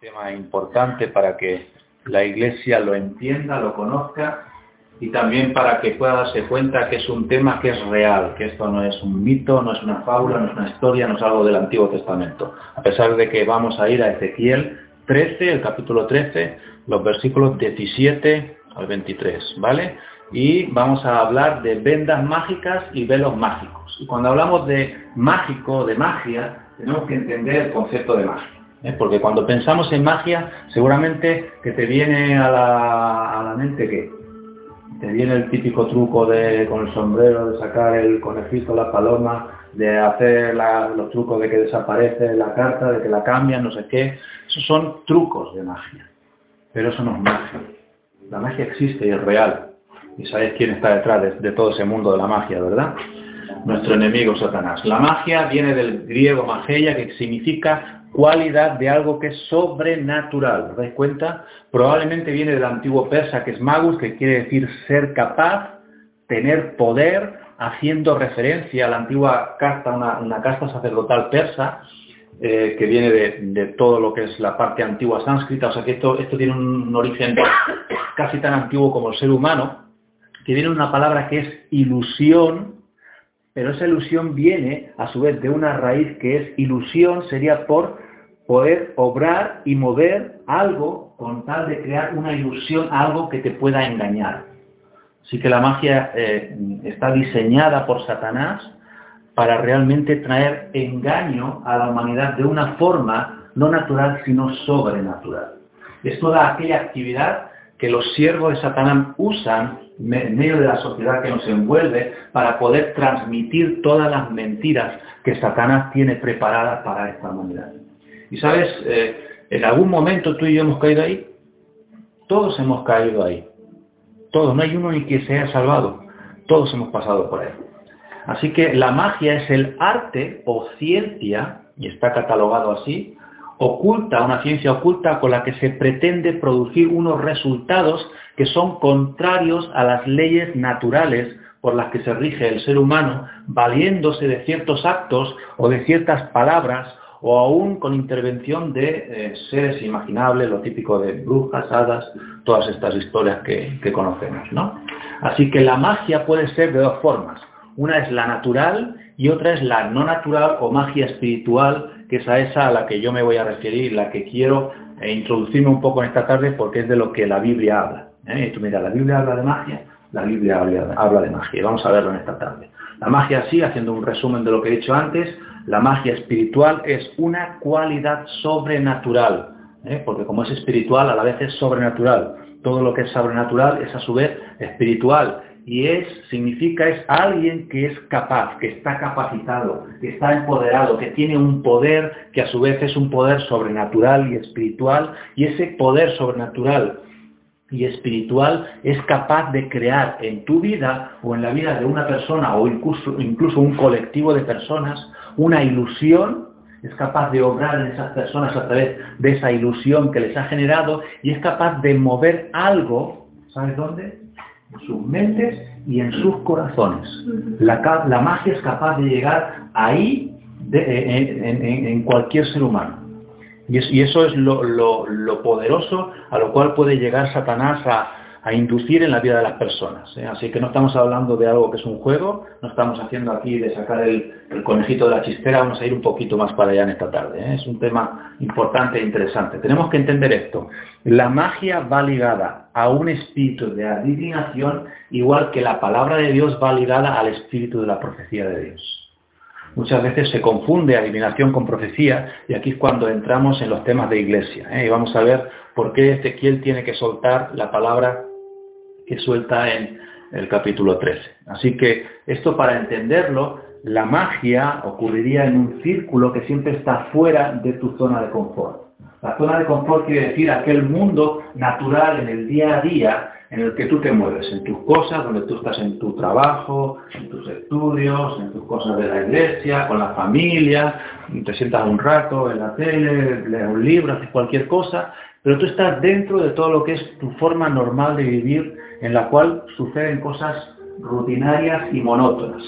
tema importante para que la iglesia lo entienda, lo conozca y también para que pueda darse cuenta que es un tema que es real, que esto no es un mito, no es una fábula, no es una historia, no es algo del Antiguo Testamento. A pesar de que vamos a ir a Ezequiel 13, el capítulo 13, los versículos 17 al 23, ¿vale? Y vamos a hablar de vendas mágicas y velos mágicos. Y cuando hablamos de mágico, de magia, tenemos que entender el concepto de magia. ¿Eh? Porque cuando pensamos en magia, seguramente que te viene a la, a la mente que te viene el típico truco de con el sombrero, de sacar el conejito, la paloma, de hacer los trucos de que desaparece la carta, de que la cambian, no sé qué. Esos son trucos de magia. Pero eso no es magia. La magia existe y es real. Y sabéis quién está detrás de, todo ese mundo de la magia, ¿verdad? Nuestro enemigo Satanás. La magia viene del griego mageia, que significa cualidad de algo que es sobrenatural. ¿Os dais cuenta? Probablemente viene del antiguo persa, que es magus, que quiere decir ser capaz, tener poder, haciendo referencia a la antigua casta, una, casta sacerdotal persa, eh, que viene de, todo lo que es la parte antigua sánscrita, o sea que esto, esto tiene un, origen casi tan antiguo como el ser humano, que viene una palabra que es ilusión, pero esa ilusión viene a su vez de una raíz que es ilusión, sería por poder obrar y mover algo con tal de crear una ilusión, algo que te pueda engañar. Así que la magia eh, está diseñada por Satanás para realmente traer engaño a la humanidad de una forma no natural, sino sobrenatural. Es toda aquella actividad que los siervos de Satanás usan en medio de la sociedad que nos envuelve para poder transmitir todas las mentiras que Satanás tiene preparadas para esta humanidad. Y sabes, eh, en algún momento tú y yo hemos caído ahí. Todos hemos caído ahí. Todos, no hay uno ni que se haya salvado. Todos hemos pasado por ahí. Así que la magia es el arte o ciencia, y está catalogado así, oculta, una ciencia oculta con la que se pretende producir unos resultados que son contrarios a las leyes naturales por las que se rige el ser humano, valiéndose de ciertos actos o de ciertas palabras o aún con intervención de eh, seres imaginables, lo típico de brujas, hadas, todas estas historias que, conocemos. ¿no? Así que la magia puede ser de dos formas. Una es la natural y otra es la no natural o magia espiritual que es a esa a la que yo me voy a referir, la que quiero eh, introducirme un poco en esta tarde porque es de lo que la Biblia habla. ¿eh? Y tú mira, ¿la Biblia habla de magia? La Biblia habla, de magia. Vamos a verlo en esta tarde. La magia sí, haciendo un resumen de lo que he dicho antes, la magia espiritual es una cualidad sobrenatural, ¿eh? porque como es espiritual, a la vez es sobrenatural. Todo lo que es sobrenatural es a su vez espiritual y es, significa es alguien que es capaz, que está capacitado, que está empoderado, que tiene un poder que a su vez es un poder sobrenatural y espiritual, y ese poder sobrenatural y espiritual es capaz de crear en tu vida o en la vida de una persona o incluso, incluso un colectivo de personas una ilusión, es capaz de obrar en esas personas a través de esa ilusión que les ha generado y es capaz de mover algo, ¿sabes dónde? en sus mentes y en sus corazones. La, la magia es capaz de llegar ahí en, cualquier ser humano. Y, eso es lo, lo, poderoso a lo cual puede llegar Satanás a, a inducir en la vida de las personas. ¿eh? Así que no estamos hablando de algo que es un juego, no estamos haciendo aquí de sacar el, conejito de la chistera, vamos a ir un poquito más para allá en esta tarde. ¿eh? Es un tema importante e interesante. Tenemos que entender esto. La magia va ligada a un espíritu de adivinación, igual que la palabra de Dios va ligada al espíritu de la profecía de Dios. Muchas veces se confunde adivinación con profecía y aquí es cuando entramos en los temas de iglesia. ¿eh? Y vamos a ver por qué Ezequiel tiene que soltar la palabra que suelta en el capítulo 13. Así que esto para entenderlo, la magia ocurriría en un círculo que siempre está fuera de tu zona de confort. La zona de confort quiere decir aquel mundo natural en el día a día en el que tú te mueves, en tus cosas, donde tú estás en tu trabajo, en tus estudios, en tus cosas de la iglesia, con la familia, te sientas un rato en la tele, lees un libro, haces cualquier cosa, pero tú estás dentro de todo lo que es tu forma normal de vivir, en la cual suceden cosas rutinarias y monótonas.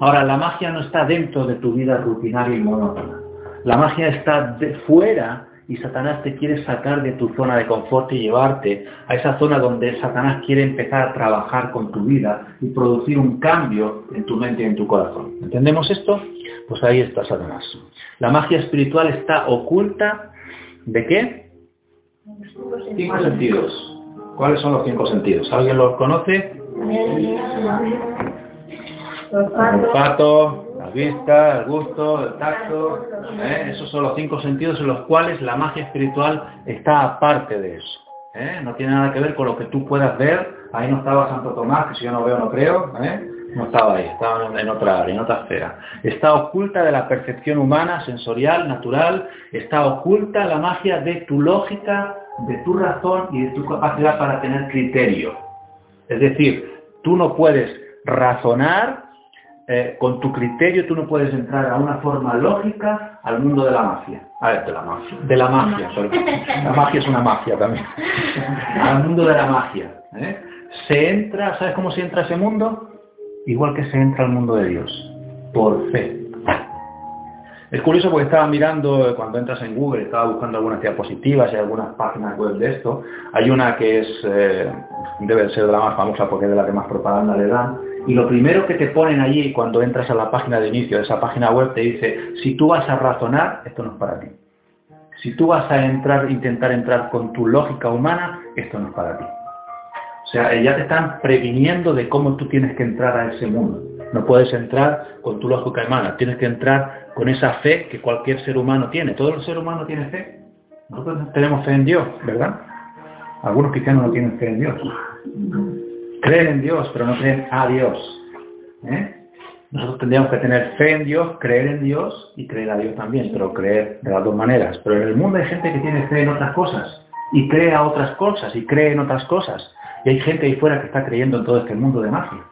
Ahora, la magia no está dentro de tu vida rutinaria y monótona. La magia está de fuera y Satanás te quiere sacar de tu zona de confort y llevarte a esa zona donde Satanás quiere empezar a trabajar con tu vida y producir un cambio en tu mente y en tu corazón. ¿Entendemos esto? Pues ahí está Satanás. La magia espiritual está oculta ¿de qué? Cinco sentidos. ¿Cuáles son los cinco sentidos? ¿Alguien los conoce? El olfato, vista, el gusto, el tacto, ¿eh? esos son los cinco sentidos en los cuales la magia espiritual está aparte de eso. ¿eh? No tiene nada que ver con lo que tú puedas ver. Ahí no estaba Santo Tomás, que si yo no veo no creo. ¿eh? No estaba ahí, estaba en otra área, en otra esfera. Está oculta de la percepción humana, sensorial, natural. Está oculta la magia de tu lógica, de tu razón y de tu capacidad para tener criterio. Es decir, tú no puedes razonar eh, con tu criterio tú no puedes entrar a una forma lógica al mundo de la magia. A ver, de la magia. De la magia, La magia es una magia también. al mundo de la magia. ¿eh? Se entra, ¿sabes cómo se entra a ese mundo? Igual que se entra al mundo de Dios. Por fe. Es curioso porque estaba mirando, eh, cuando entras en Google, estaba buscando algunas diapositivas y algunas páginas web de esto. Hay una que es, debe ser de la más famosa porque es de la que más propaganda le dan, y lo primero que te ponen allí cuando entras a la página de inicio de esa página web te dice, si tú vas a razonar, esto no es para ti. Si tú vas a entrar, intentar entrar con tu lógica humana, esto no es para ti. O sea, ya te están previniendo de cómo tú tienes que entrar a ese mundo. No puedes entrar con tu lógica humana, tienes que entrar con esa fe que cualquier ser humano tiene. ¿Todo el ser humano tiene fe? Nosotros tenemos fe en Dios, ¿verdad? Algunos cristianos no tienen fe en Dios. Creen en Dios, pero no creen a Dios. ¿eh? Nosotros tendríamos que tener fe en Dios, creer en Dios y creer a Dios también, pero creer de las dos maneras. Pero en el mundo hay gente que tiene fe en otras cosas y cree a otras cosas y cree en otras cosas. Y hay gente ahí fuera que está creyendo en todo este mundo de magia.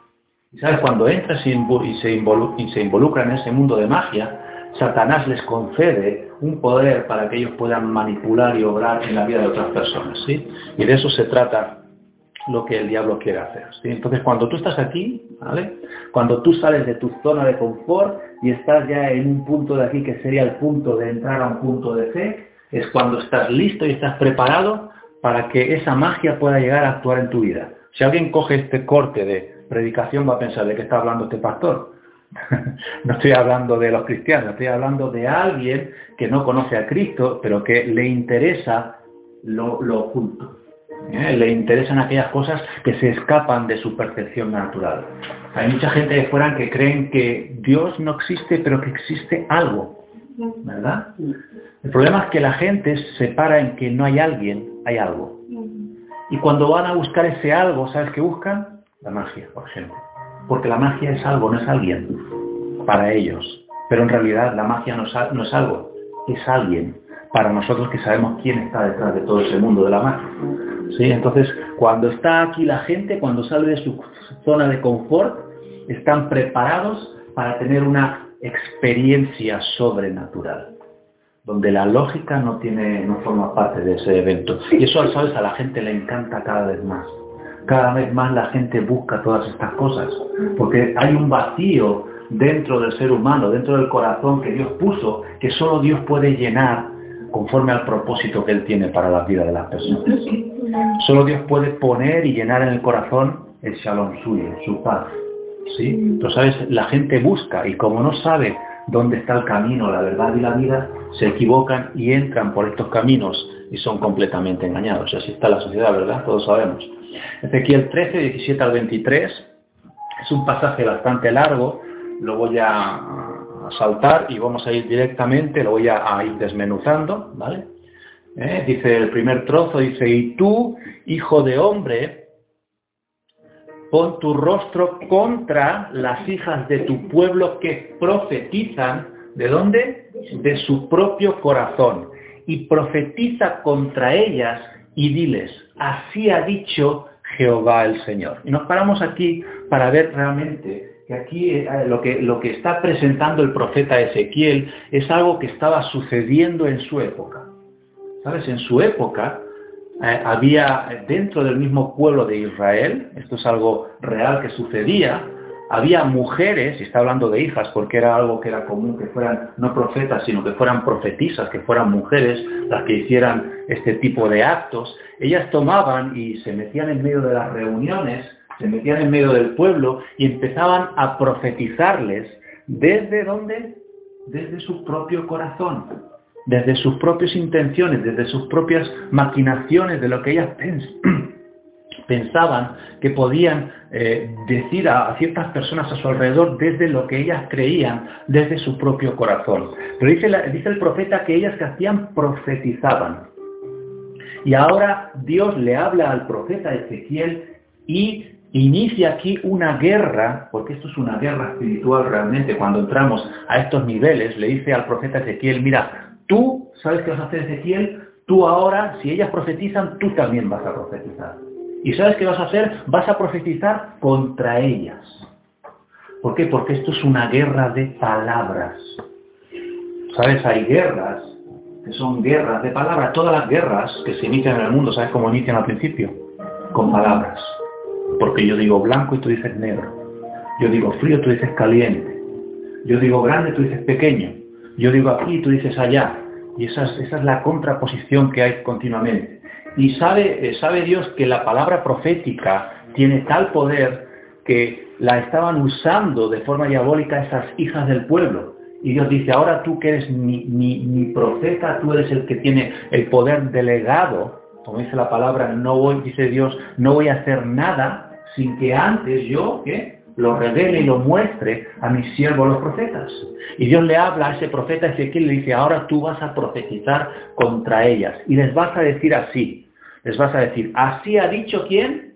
Y sabes, cuando entras y se, y se involucra en ese mundo de magia, Satanás les concede un poder para que ellos puedan manipular y obrar en la vida de otras personas. ¿sí? Y de eso se trata lo que el diablo quiere hacer. Entonces, cuando tú estás aquí, ¿vale? cuando tú sales de tu zona de confort y estás ya en un punto de aquí que sería el punto de entrar a un punto de fe, es cuando estás listo y estás preparado para que esa magia pueda llegar a actuar en tu vida. Si alguien coge este corte de predicación va a pensar de qué está hablando este pastor. no estoy hablando de los cristianos, estoy hablando de alguien que no conoce a Cristo, pero que le interesa lo, lo oculto. ¿eh? le interesan aquellas cosas que se escapan de su percepción natural. Hay mucha gente de fuera que creen que Dios no existe, pero que existe algo, ¿verdad? El problema es que la gente se para en que no hay alguien, hay algo. Y cuando van a buscar ese algo, ¿sabes qué buscan? La magia, por ejemplo. Porque la magia es algo, no es alguien, para ellos. Pero en realidad la magia no es, algo, es alguien, para nosotros que sabemos quién está detrás de todo ese mundo de la magia. ¿sí? Entonces, cuando está aquí la gente, cuando sale de su zona de confort, están preparados para tener una experiencia sobrenatural, donde la lógica no, tiene, no forma parte de ese evento. Y eso, ¿sabes? A la gente le encanta cada vez más. Cada vez más la gente busca todas estas cosas, porque hay un vacío dentro del ser humano, dentro del corazón que Dios puso, que solo Dios puede llenar conforme al propósito que Él tiene para la vida de las personas. Solo Dios puede poner y llenar en el corazón el shalom suyo, su paz. ¿Sí? Pero sabes, la gente busca y como no sabe dónde está el camino, la verdad y la vida, se equivocan y entran por estos caminos y son completamente engañados. Así está la sociedad, ¿verdad? Todos sabemos. Ezequiel 13, 17 al 23, es un pasaje bastante largo, lo voy a, saltar y vamos a ir directamente, lo voy a, ir desmenuzando, ¿vale? ¿Eh? Dice el primer trozo, dice, y tú, hijo de hombre, pon tu rostro contra las hijas de tu pueblo que profetizan, ¿de dónde? De su propio corazón. y profetiza contra ellas y diles, así ha dicho Jehová el Señor. Y nos paramos aquí para ver realmente que aquí eh, lo que, está presentando el profeta Ezequiel es algo que estaba sucediendo en su época. ¿Sabes? En su época eh, había dentro del mismo pueblo de Israel, esto es algo real que sucedía, había mujeres, y está hablando de hijas porque era algo que era común que fueran no profetas, sino que fueran profetisas, que fueran mujeres las que hicieran este tipo de actos, ellas tomaban y se metían en medio de las reuniones, se metían en medio del pueblo y empezaban a profetizarles desde dónde? Desde su propio corazón, desde sus propias intenciones, desde sus propias maquinaciones de lo que ellas pensaban que podían eh, decir a, ciertas personas a su alrededor desde lo que ellas creían, desde su propio corazón. Pero dice, dice el profeta que ellas que hacían profetizaban. Y ahora Dios le habla al profeta Ezequiel y inicia aquí una guerra, porque esto es una guerra espiritual realmente, cuando entramos a estos niveles, le dice al profeta Ezequiel, mira, tú, ¿sabes qué vas a hacer Ezequiel? Tú ahora, si ellas profetizan, tú también vas a profetizar. ¿Y sabes qué vas a hacer? Vas a profetizar contra ellas. ¿Por qué? Porque esto es una guerra de palabras. ¿Sabes? Hay guerras que son guerras de palabras. Todas las guerras que se inician en el mundo, ¿sabes cómo inician al principio? Con palabras. Porque yo digo blanco y tú dices negro. Yo digo frío, tú dices caliente. Yo digo grande, tú dices pequeño. Yo digo aquí, tú dices allá. Y esa es, esa es la contraposición que hay continuamente. Y sabe, eh, sabe Dios que la palabra profética tiene tal poder que la estaban usando de forma diabólica esas hijas del pueblo. Y Dios dice, ahora tú que eres mi, profeta, tú eres el que tiene el poder delegado, como dice la palabra, no voy, dice Dios, no voy a hacer nada sin que antes yo, lo revele y lo muestre a mis siervos los profetas. Y Dios le habla a ese profeta Ezequiel y le dice, ahora tú vas a profetizar contra ellas. Y les vas a decir así, les vas a decir, así ha dicho quién?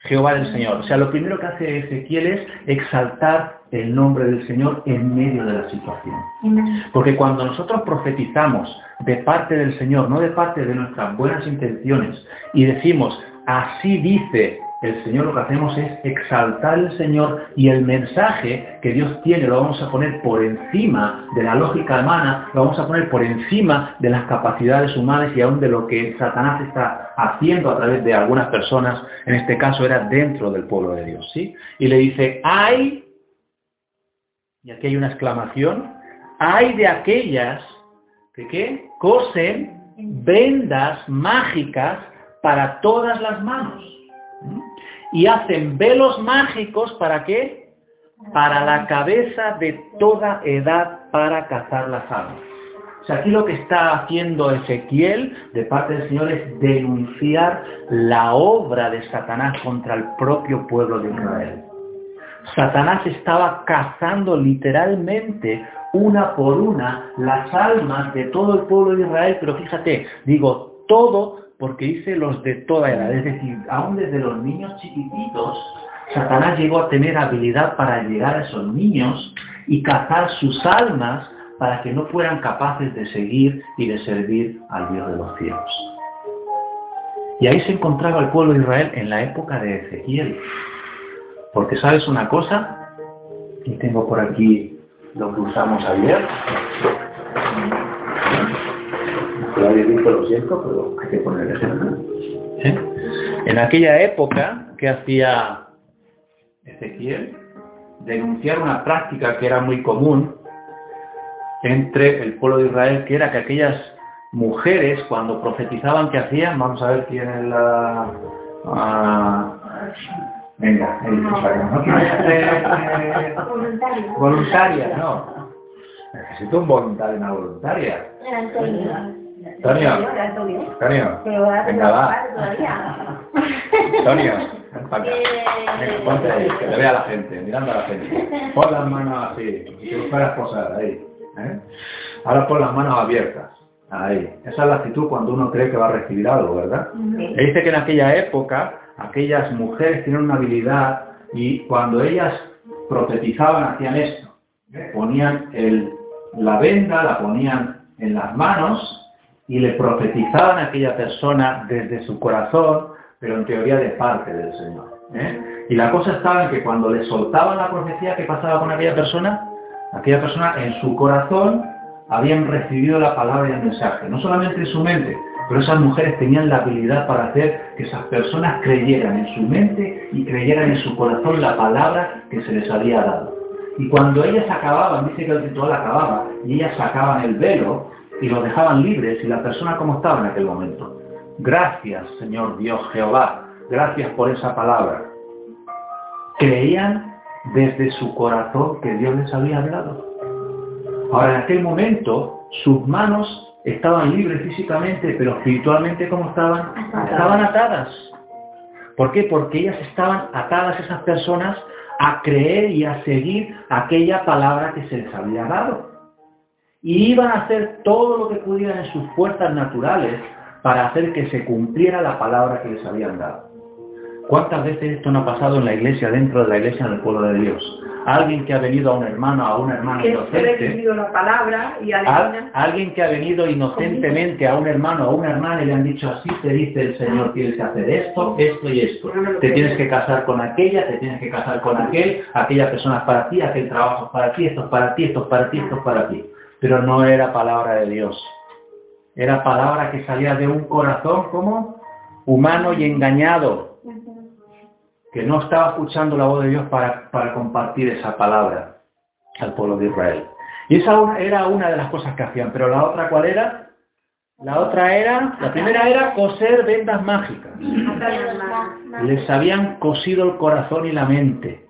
Jehová del Señor. O sea, lo primero que hace Ezequiel es exaltar el nombre del Señor en medio de la situación. Porque cuando nosotros profetizamos de parte del Señor, no de parte de nuestras buenas intenciones, y decimos, así dice el Señor lo que hacemos es exaltar al Señor y el mensaje que Dios tiene lo vamos a poner por encima de la lógica humana, lo vamos a poner por encima de las capacidades humanas y aún de lo que Satanás está haciendo a través de algunas personas, en este caso era dentro del pueblo de Dios, ¿sí? Y le dice, hay, y aquí hay una exclamación, hay de aquellas que cosen vendas mágicas para todas las manos y hacen velos mágicos para qué? Para la cabeza de toda edad para cazar las sea, aquí lo que está haciendo Ezequiel de parte del Señor es denunciar la obra de Satanás contra el propio pueblo de Israel. Satanás estaba cazando literalmente una por una las almas de todo el pueblo de Israel, pero fíjate, digo, todo porque dice los de toda edad, es decir, aún desde los niños chiquititos, Satanás llegó a tener habilidad para llegar a esos niños y cazar sus almas para que no fueran capaces de seguir y de servir al Dios de los cielos. Y ahí se encontraba el pueblo de Israel en la época de Ezequiel. Porque sabes una cosa, y tengo por aquí lo que usamos ayer, lo habéis visto, lo siento, pero hay que poner el ejemplo. En aquella época, ¿qué hacía Ezequiel? Denunciar una práctica que era muy común entre el pueblo de Israel, que era que aquellas mujeres, cuando profetizaban, ¿qué hacían? Vamos a ver quién es la... Uh, venga, ¿no? voluntaria. Voluntaria, no. Necesito un voluntario, una voluntaria. Antonio. Antonio. Venga, va. Antonio. Venga, ponte ahí, que te vea la gente, mirando a la gente. Pon las manos así, si fueras posar ahí. ¿eh? Ahora pon las manos abiertas. Ahí. Esa es la actitud cuando uno cree que va a recibir algo, ¿verdad? Y dice que en aquella época, aquellas mujeres tienen una habilidad y cuando ellas profetizaban hacían esto. Ponían el, la venda, la ponían en las manos y le profetizaban a aquella persona desde su corazón, pero en teoría de parte del Señor. ¿eh? Y la cosa estaba en que cuando le soltaban la profecía, ¿qué pasaba con aquella persona? Aquella persona en su corazón habían recibido la palabra y el mensaje, no solamente en su mente, pero esas mujeres tenían la habilidad para hacer que esas personas creyeran en su mente y creyeran en su corazón la palabra que se les había dado. Y cuando ellas acababan, dice que el ritual acababa, y ellas sacaban el velo y los dejaban libres, y la persona como estaba en aquel momento. Gracias, Señor Dios Jehová, gracias por esa palabra. Creían desde su corazón que Dios les había hablado. Ahora, en aquel momento, sus manos estaban libres físicamente, pero espiritualmente, ¿cómo estaban? Estaban atadas. ¿Por qué? Porque ellas estaban atadas, esas personas, a creer y a seguir aquella palabra que se les había dado. Y iban a hacer todo lo que pudieran en sus fuerzas naturales para hacer que se cumpliera la palabra que les habían dado. ¿Cuántas veces esto no ha pasado en la iglesia, dentro de la iglesia, en el pueblo de Dios? Alguien que ha venido a un hermano, a una hermana inocente. La palabra y alguien que ha venido inocentemente a un hermano, a una hermana y le han dicho así te dice el Señor, tienes que hacer esto, esto y esto. Te tienes que casar con aquella, te tienes que casar con aquel, aquella persona es para ti, aquel trabajo es para ti, esto es para ti, esto es para ti, esto es para ti. Pero no era palabra de Dios. Era palabra que salía de un corazón como humano y engañado que no estaba escuchando la voz de Dios para, compartir esa palabra al pueblo de Israel. Y esa era una de las cosas que hacían, pero la otra cuál era? La otra era, la primera era coser vendas mágicas. Les habían cosido el corazón y la mente.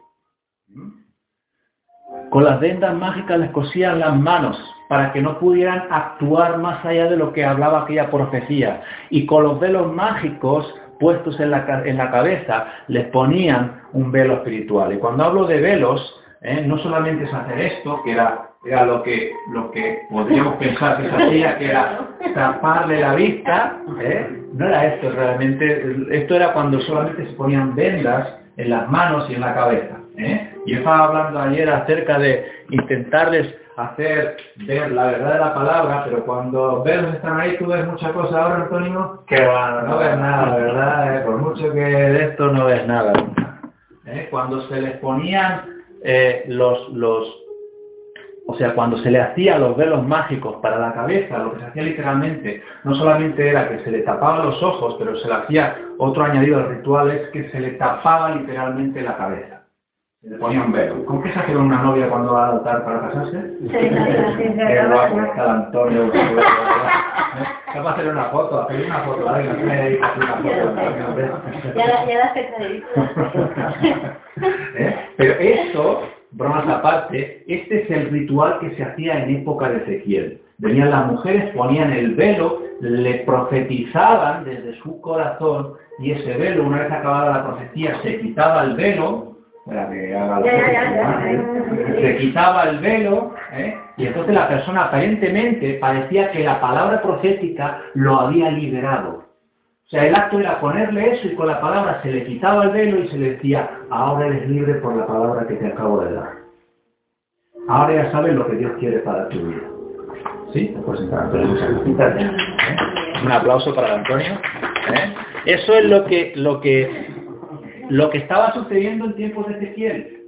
Con las vendas mágicas les cosían las manos para que no pudieran actuar más allá de lo que hablaba aquella profecía. Y con los velos mágicos puestos en la, en la cabeza, les ponían un velo espiritual. Y cuando hablo de velos, ¿eh? no solamente es hacer esto, que era, lo, que, lo que podríamos pensar que se hacía, que era taparle la vista, ¿eh? no era esto realmente, esto era cuando solamente se ponían vendas en las manos y en la cabeza. ¿eh? Yo estaba hablando ayer acerca de intentarles hacer ver la verdad de la palabra, pero cuando ves están ahí, tú ves muchas cosas ahora, Antonio, que bueno, no ves nada, ¿verdad? Eh, por mucho que de esto no ves nada. ¿Eh? Cuando se les ponían eh, los, los, o sea, cuando se le hacía los velos mágicos para la cabeza, lo que se hacía literalmente, no solamente era que se le tapaban los ojos, pero se le hacía otro añadido al ritual, es que se le tapaba literalmente la cabeza ponía un velo. ¿Cómo que se hace una novia cuando va a altar para casarse? Sí, sí, sí. Qué guapo está Antonio. ¿Qué va a hacer una foto? Hacer una foto. Me una foto. Ya la, ya ¿Eh? Pero esto, bromas aparte, este es el ritual que se hacía en época de Ezequiel. Venían las mujeres, ponían el velo, le profetizaban desde su corazón y ese velo, una vez acabada la profecía, se quitaba el velo se quitaba el velo ¿eh? y entonces la persona aparentemente parecía que la palabra profética lo había liberado. O sea, el acto era ponerle eso y con la palabra se le quitaba el velo y se le decía, ahora eres libre por la palabra que te acabo de dar. Ahora ya sabes lo que Dios quiere para tu vida. ¿Sí? Pues, ¿eh? Un aplauso para Antonio. ¿eh? Eso es lo que, lo que lo que estaba sucediendo en tiempos de Ezequiel.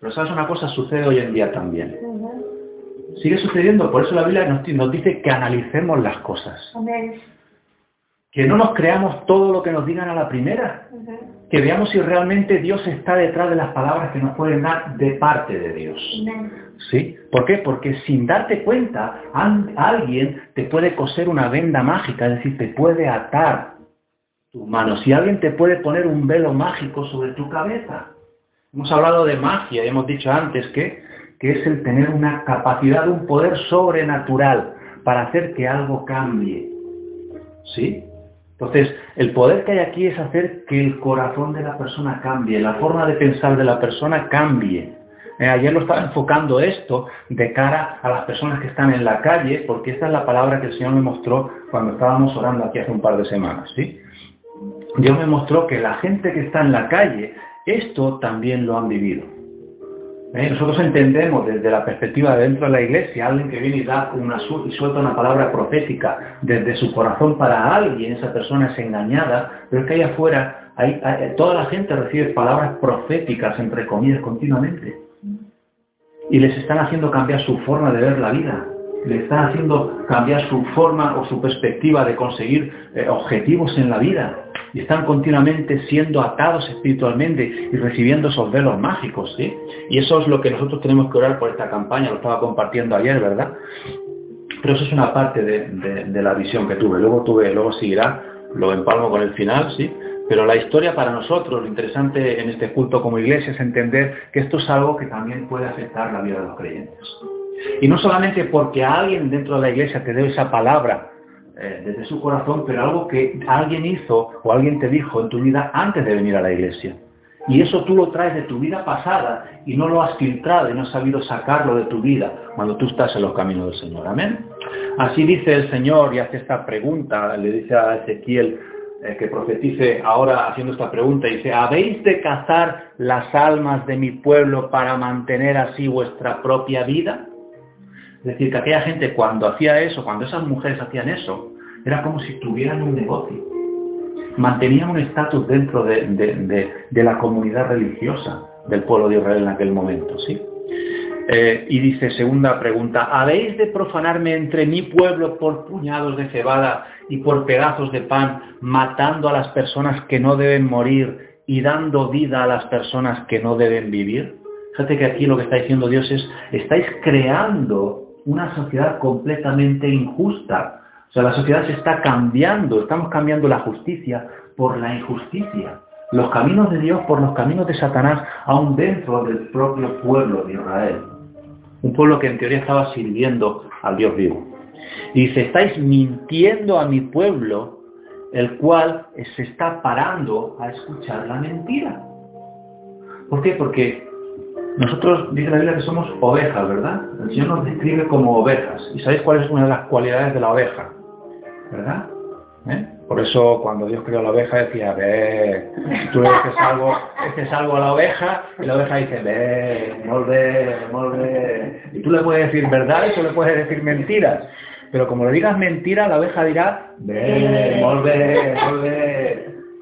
Pero sabes una cosa, sucede hoy en día también. Sigue sucediendo, por eso la Biblia nos, dice que analicemos las cosas. Que no nos creamos todo lo que nos digan a la primera. Que veamos si realmente Dios está detrás de las palabras que nos pueden dar de parte de Dios. ¿Sí? ¿Por qué? Porque sin darte cuenta, alguien te puede coser una venda mágica, es decir, te puede atar mano. Si alguien te puede poner un velo mágico sobre tu cabeza. Hemos hablado de magia, hemos dicho antes que, que es el tener una capacidad, un poder sobrenatural para hacer que algo cambie. ¿Sí? Entonces, el poder que hay aquí es hacer que el corazón de la persona cambie, la forma de pensar de la persona cambie. Eh, ayer lo estaba enfocando esto de cara a las personas que están en la calle, porque esta es la palabra que el Señor me mostró cuando estábamos orando aquí hace un par de semanas. ¿sí? Dios me mostró que la gente que está en la calle, esto también lo han vivido. ¿Eh? Nosotros entendemos desde la perspectiva de dentro de la iglesia, alguien que viene y da una y suelta una palabra profética desde su corazón para alguien, esa persona es engañada, pero es que allá afuera toda la gente recibe palabras proféticas, entre comillas, continuamente. Y les están haciendo cambiar su forma de ver la vida. Le están haciendo cambiar su forma o su perspectiva de conseguir eh, objetivos en la vida y están continuamente siendo atados espiritualmente y recibiendo esos velos mágicos, ¿sí? Y eso es lo que nosotros tenemos que orar por esta campaña, lo estaba compartiendo ayer, ¿verdad? Pero eso es una parte de, la visión que tuve. Luego tuve, luego seguirá, lo empalmo con el final, ¿sí? Pero la historia para nosotros, lo interesante en este culto como iglesia es entender que esto es algo que también puede afectar la vida de los creyentes. Y no solamente porque alguien dentro de la iglesia te dé esa palabra eh, desde su corazón, pero algo que alguien hizo o alguien te dijo en tu vida antes de venir a la iglesia. Y eso tú lo traes de tu vida pasada y no lo has filtrado y no has sabido sacarlo de tu vida cuando tú estás en los caminos del Señor. Amén. Así dice el Señor y hace esta pregunta, le dice a Ezequiel eh, que profetice ahora haciendo esta pregunta, dice, ¿habéis de cazar las almas de mi pueblo para mantener así vuestra propia vida? Es decir, que aquella gente cuando hacía eso, cuando esas mujeres hacían eso, era como si tuvieran un negocio. Mantenían un estatus dentro de, la comunidad religiosa del pueblo de Israel en aquel momento, ¿sí? Eh, y dice, segunda pregunta, ¿habéis de profanarme entre mi pueblo por puñados de cebada y por pedazos de pan, matando a las personas que no deben morir y dando vida a las personas que no deben vivir? Fíjate que aquí lo que está diciendo Dios es, estáis creando una sociedad completamente injusta. O sea, la sociedad se está cambiando, estamos cambiando la justicia por la injusticia. Los caminos de Dios por los caminos de Satanás, aún dentro del propio pueblo de Israel. Un pueblo que en teoría estaba sirviendo al Dios vivo. Y dice, estáis mintiendo a mi pueblo, el cual se está parando a escuchar la mentira. ¿Por qué? Porque nosotros, dice la Biblia que somos ovejas, ¿verdad? El Señor nos describe como ovejas. ¿Y sabéis cuál es una de las cualidades de la oveja? ¿Verdad? ¿Eh? Por eso cuando Dios creó la oveja decía, ve, tú le dices algo, dices algo a la oveja y la oveja dice, ve, molve, molve. Y tú le puedes decir verdad y tú le puedes decir mentiras. Pero como le digas mentira, la oveja dirá, ve, molve, molve.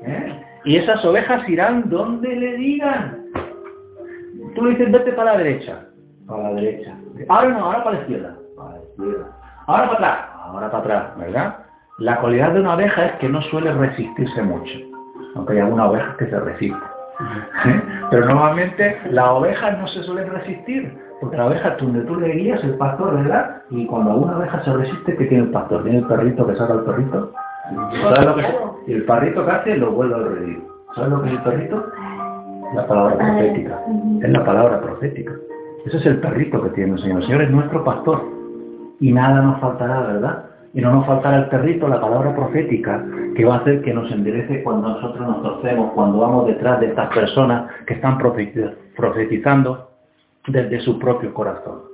¿Eh? Y esas ovejas irán donde le digan. Tú le dices, vete para la derecha. Para la derecha. Ahora no, ahora para la izquierda. Para la izquierda. Ahora para atrás. Ahora para atrás, ¿verdad? La cualidad de una oveja es que no suele resistirse mucho. Aunque hay alguna oveja que se resiste. ¿Eh? Pero normalmente las ovejas no se suelen resistir. Porque la oveja, donde tú le guías, el pastor, ¿verdad? Y cuando una oveja se resiste, ¿qué tiene el pastor? Tiene el perrito que saca el perrito. ¿Sabes lo que es? Y el perrito que hace lo vuelve a reír. ¿Sabes lo que es el perrito? La palabra profética. Es la palabra profética. Ese es el perrito que tiene el Señor. El Señor es nuestro pastor. Y nada nos faltará, ¿verdad? Y no nos faltará el perrito, la palabra profética, que va a hacer que nos enderece cuando nosotros nos torcemos, cuando vamos detrás de estas personas que están profetizando desde su propio corazón.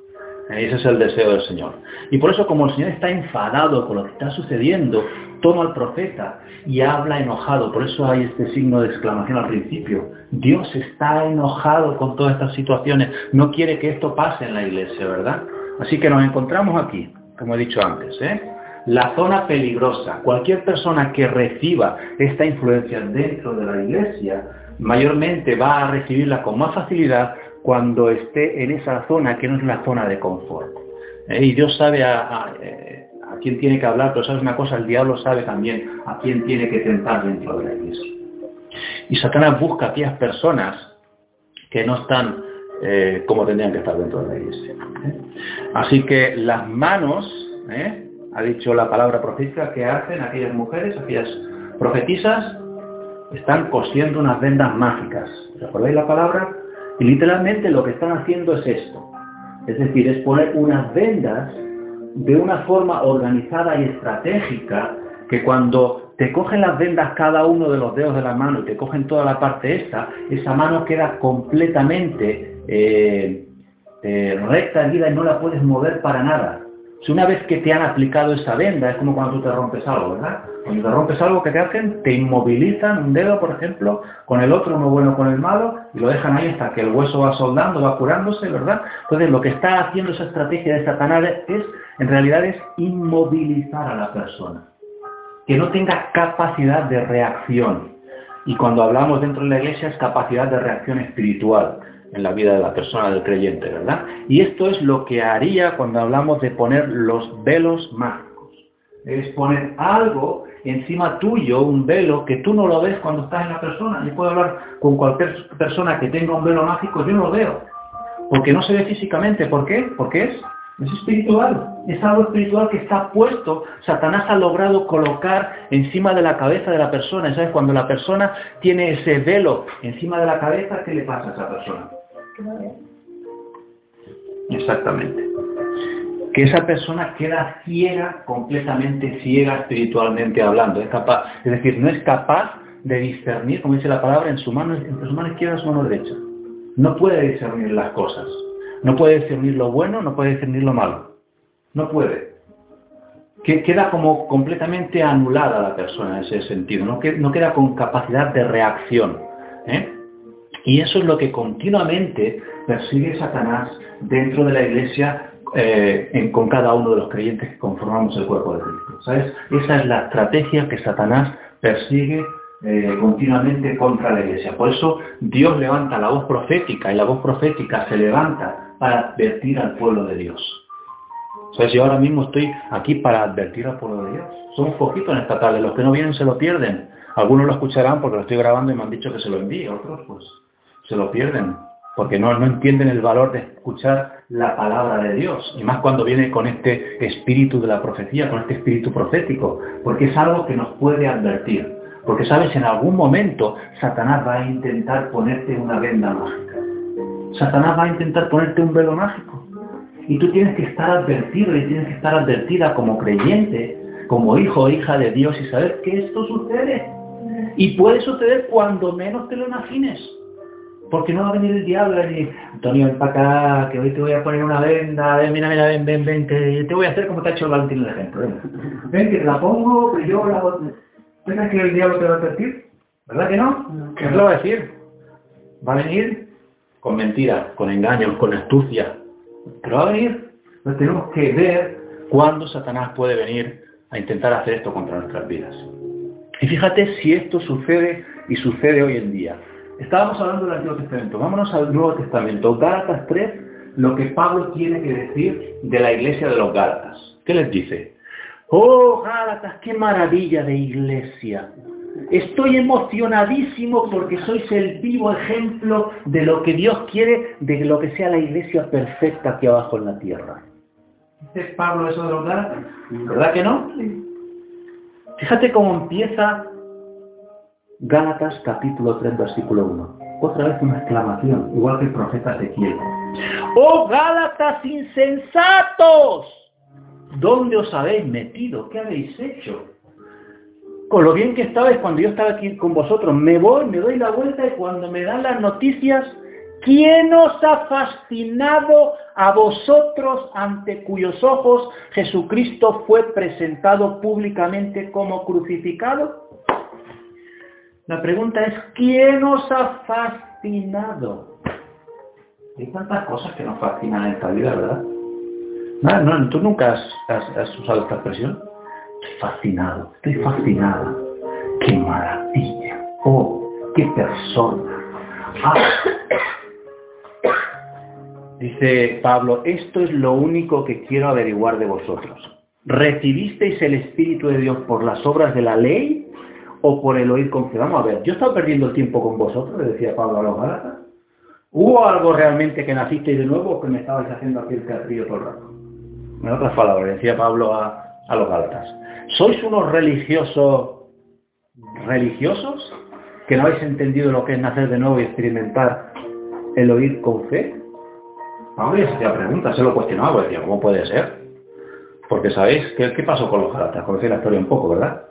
Ese es el deseo del Señor. Y por eso como el Señor está enfadado con lo que está sucediendo, toma al profeta y habla enojado. Por eso hay este signo de exclamación al principio. Dios está enojado con todas estas situaciones. No quiere que esto pase en la iglesia, ¿verdad? Así que nos encontramos aquí, como he dicho antes. ¿eh? La zona peligrosa. Cualquier persona que reciba esta influencia dentro de la iglesia, mayormente va a recibirla con más facilidad cuando esté en esa zona que no es la zona de confort. Eh, y Dios sabe a, eh, a, quién tiene que hablar, pero sabes una cosa, el diablo sabe también a quién tiene que tentar dentro de la iglesia. Y Satanás busca aquellas personas que no están eh, como tendrían que estar dentro de la iglesia. Así que las manos, ha dicho la palabra profética, que hacen aquellas mujeres, aquellas profetisas, están cosiendo unas vendas mágicas. ¿Recordáis la palabra? Y literalmente lo que están haciendo es esto. Es decir, es poner unas vendas de una forma organizada y estratégica que cuando te cogen las vendas cada uno de los dedos de la mano y te cogen toda la parte esta, esa mano queda completamente eh, eh, recta, y no la puedes mover para nada. Si una vez que te han aplicado esa venda, es como cuando tú te rompes algo, ¿verdad? Cuando te rompes algo, que te hacen? Te inmovilizan un dedo, por ejemplo, con el otro, uno bueno con el malo, y lo dejan ahí hasta que el hueso va soldando, va curándose, ¿verdad? Entonces lo que está haciendo esa estrategia de Satanás es, en realidad, es inmovilizar a la persona. Que no tenga capacidad de reacción. Y cuando hablamos dentro de la iglesia es capacidad de reacción espiritual en la vida de la persona, del creyente, ¿verdad? Y esto es lo que haría cuando hablamos de poner los velos mágicos. Es poner algo encima tuyo, un velo, que tú no lo ves cuando estás en la persona. Yo puedo hablar con cualquier persona que tenga un velo mágico, yo no lo veo. Porque no se ve físicamente. ¿Por qué? Porque es, es espiritual. Es algo espiritual que está puesto. Satanás ha logrado colocar encima de la cabeza de la persona. ¿Sabes? Cuando la persona tiene ese velo encima de la cabeza, ¿qué le pasa a esa persona? Exactamente. Que esa persona queda ciega, completamente ciega espiritualmente hablando. Es, capaz, es decir, no es capaz de discernir, como dice la palabra, en su mano, entre su mano izquierda y su mano derecha. No puede discernir las cosas. No puede discernir lo bueno, no puede discernir lo malo. No puede. Que queda como completamente anulada la persona en ese sentido. No, no queda con capacidad de reacción. ¿eh? Y eso es lo que continuamente persigue Satanás dentro de la iglesia eh, con cada uno de los creyentes que conformamos el cuerpo de Cristo. ¿Sabes? Esa es la estrategia que Satanás persigue eh, continuamente contra la iglesia. Por eso Dios levanta la voz profética y la voz profética se levanta para advertir al pueblo de Dios. ¿Sabes? Yo ahora mismo estoy aquí para advertir al pueblo de Dios. Somos poquitos en esta tarde. Los que no vienen se lo pierden. Algunos lo escucharán porque lo estoy grabando y me han dicho que se lo envíe. Otros pues se lo pierden, porque no, no entienden el valor de escuchar la palabra de Dios, y más cuando viene con este espíritu de la profecía, con este espíritu profético, porque es algo que nos puede advertir. Porque sabes, en algún momento Satanás va a intentar ponerte una venda mágica. Satanás va a intentar ponerte un velo mágico. Y tú tienes que estar advertido y tienes que estar advertida como creyente, como hijo o hija de Dios y saber que esto sucede. Y puede suceder cuando menos te lo imagines. Porque no va a venir el diablo y Antonio, ven para acá, que hoy te voy a poner una venda, ven, mira, mira, ven, ven, ven, que te voy a hacer como te ha hecho el Valentín el ejemplo. Ven, ven que te la pongo, que yo la... ¿Piensas que el diablo te va a advertir? ¿Verdad que no? ¿Qué te lo va a decir? Va a venir con mentiras, con engaños, con astucia. Pero va a venir. Entonces tenemos que ver cuándo Satanás puede venir a intentar hacer esto contra nuestras vidas. Y fíjate si esto sucede y sucede hoy en día. Estábamos hablando del Antiguo Testamento. Vámonos al Nuevo Testamento. Gálatas 3, lo que Pablo tiene que decir de la iglesia de los Gálatas. ¿Qué les dice? Oh, Gálatas, qué maravilla de iglesia. Estoy emocionadísimo porque sois el vivo ejemplo de lo que Dios quiere, de lo que sea la iglesia perfecta aquí abajo en la tierra. ¿Dice Pablo eso de los Gálatas? ¿Verdad que no? Fíjate cómo empieza Gálatas capítulo 3 versículo 1. Otra vez una exclamación, igual que el profeta Ezequiel. ¡Oh Gálatas insensatos! ¿Dónde os habéis metido? ¿Qué habéis hecho? Con lo bien que estabais cuando yo estaba aquí con vosotros, me voy, me doy la vuelta y cuando me dan las noticias, ¿quién os ha fascinado a vosotros ante cuyos ojos Jesucristo fue presentado públicamente como crucificado? La pregunta es, ¿quién os ha fascinado? Hay tantas cosas que nos fascinan en esta vida, ¿verdad? No, no, tú nunca has, usado esta expresión. Estoy fascinado, estoy fascinada. ¡Qué maravilla! ¡Oh, qué persona! Ah. Dice Pablo, esto es lo único que quiero averiguar de vosotros. ¿Recibisteis el Espíritu de Dios por las obras de la ley o por el oír con fe. Vamos a ver, yo he estado perdiendo el tiempo con vosotros, le decía Pablo a los Gálatas. ¿Hubo algo realmente que nacisteis de nuevo o que me estabais haciendo aquí el carrillo todo el rato? En otras palabras, decía Pablo a, a los Gálatas. ¿Sois unos religiosos religiosos que no habéis entendido lo que es nacer de nuevo y experimentar el oír con fe? Pablo ya se hacía preguntas, se lo cuestionaba, decía, ¿cómo puede ser? Porque sabéis, ¿qué, qué pasó con los Gálatas? Conocéis la historia un poco, ¿verdad?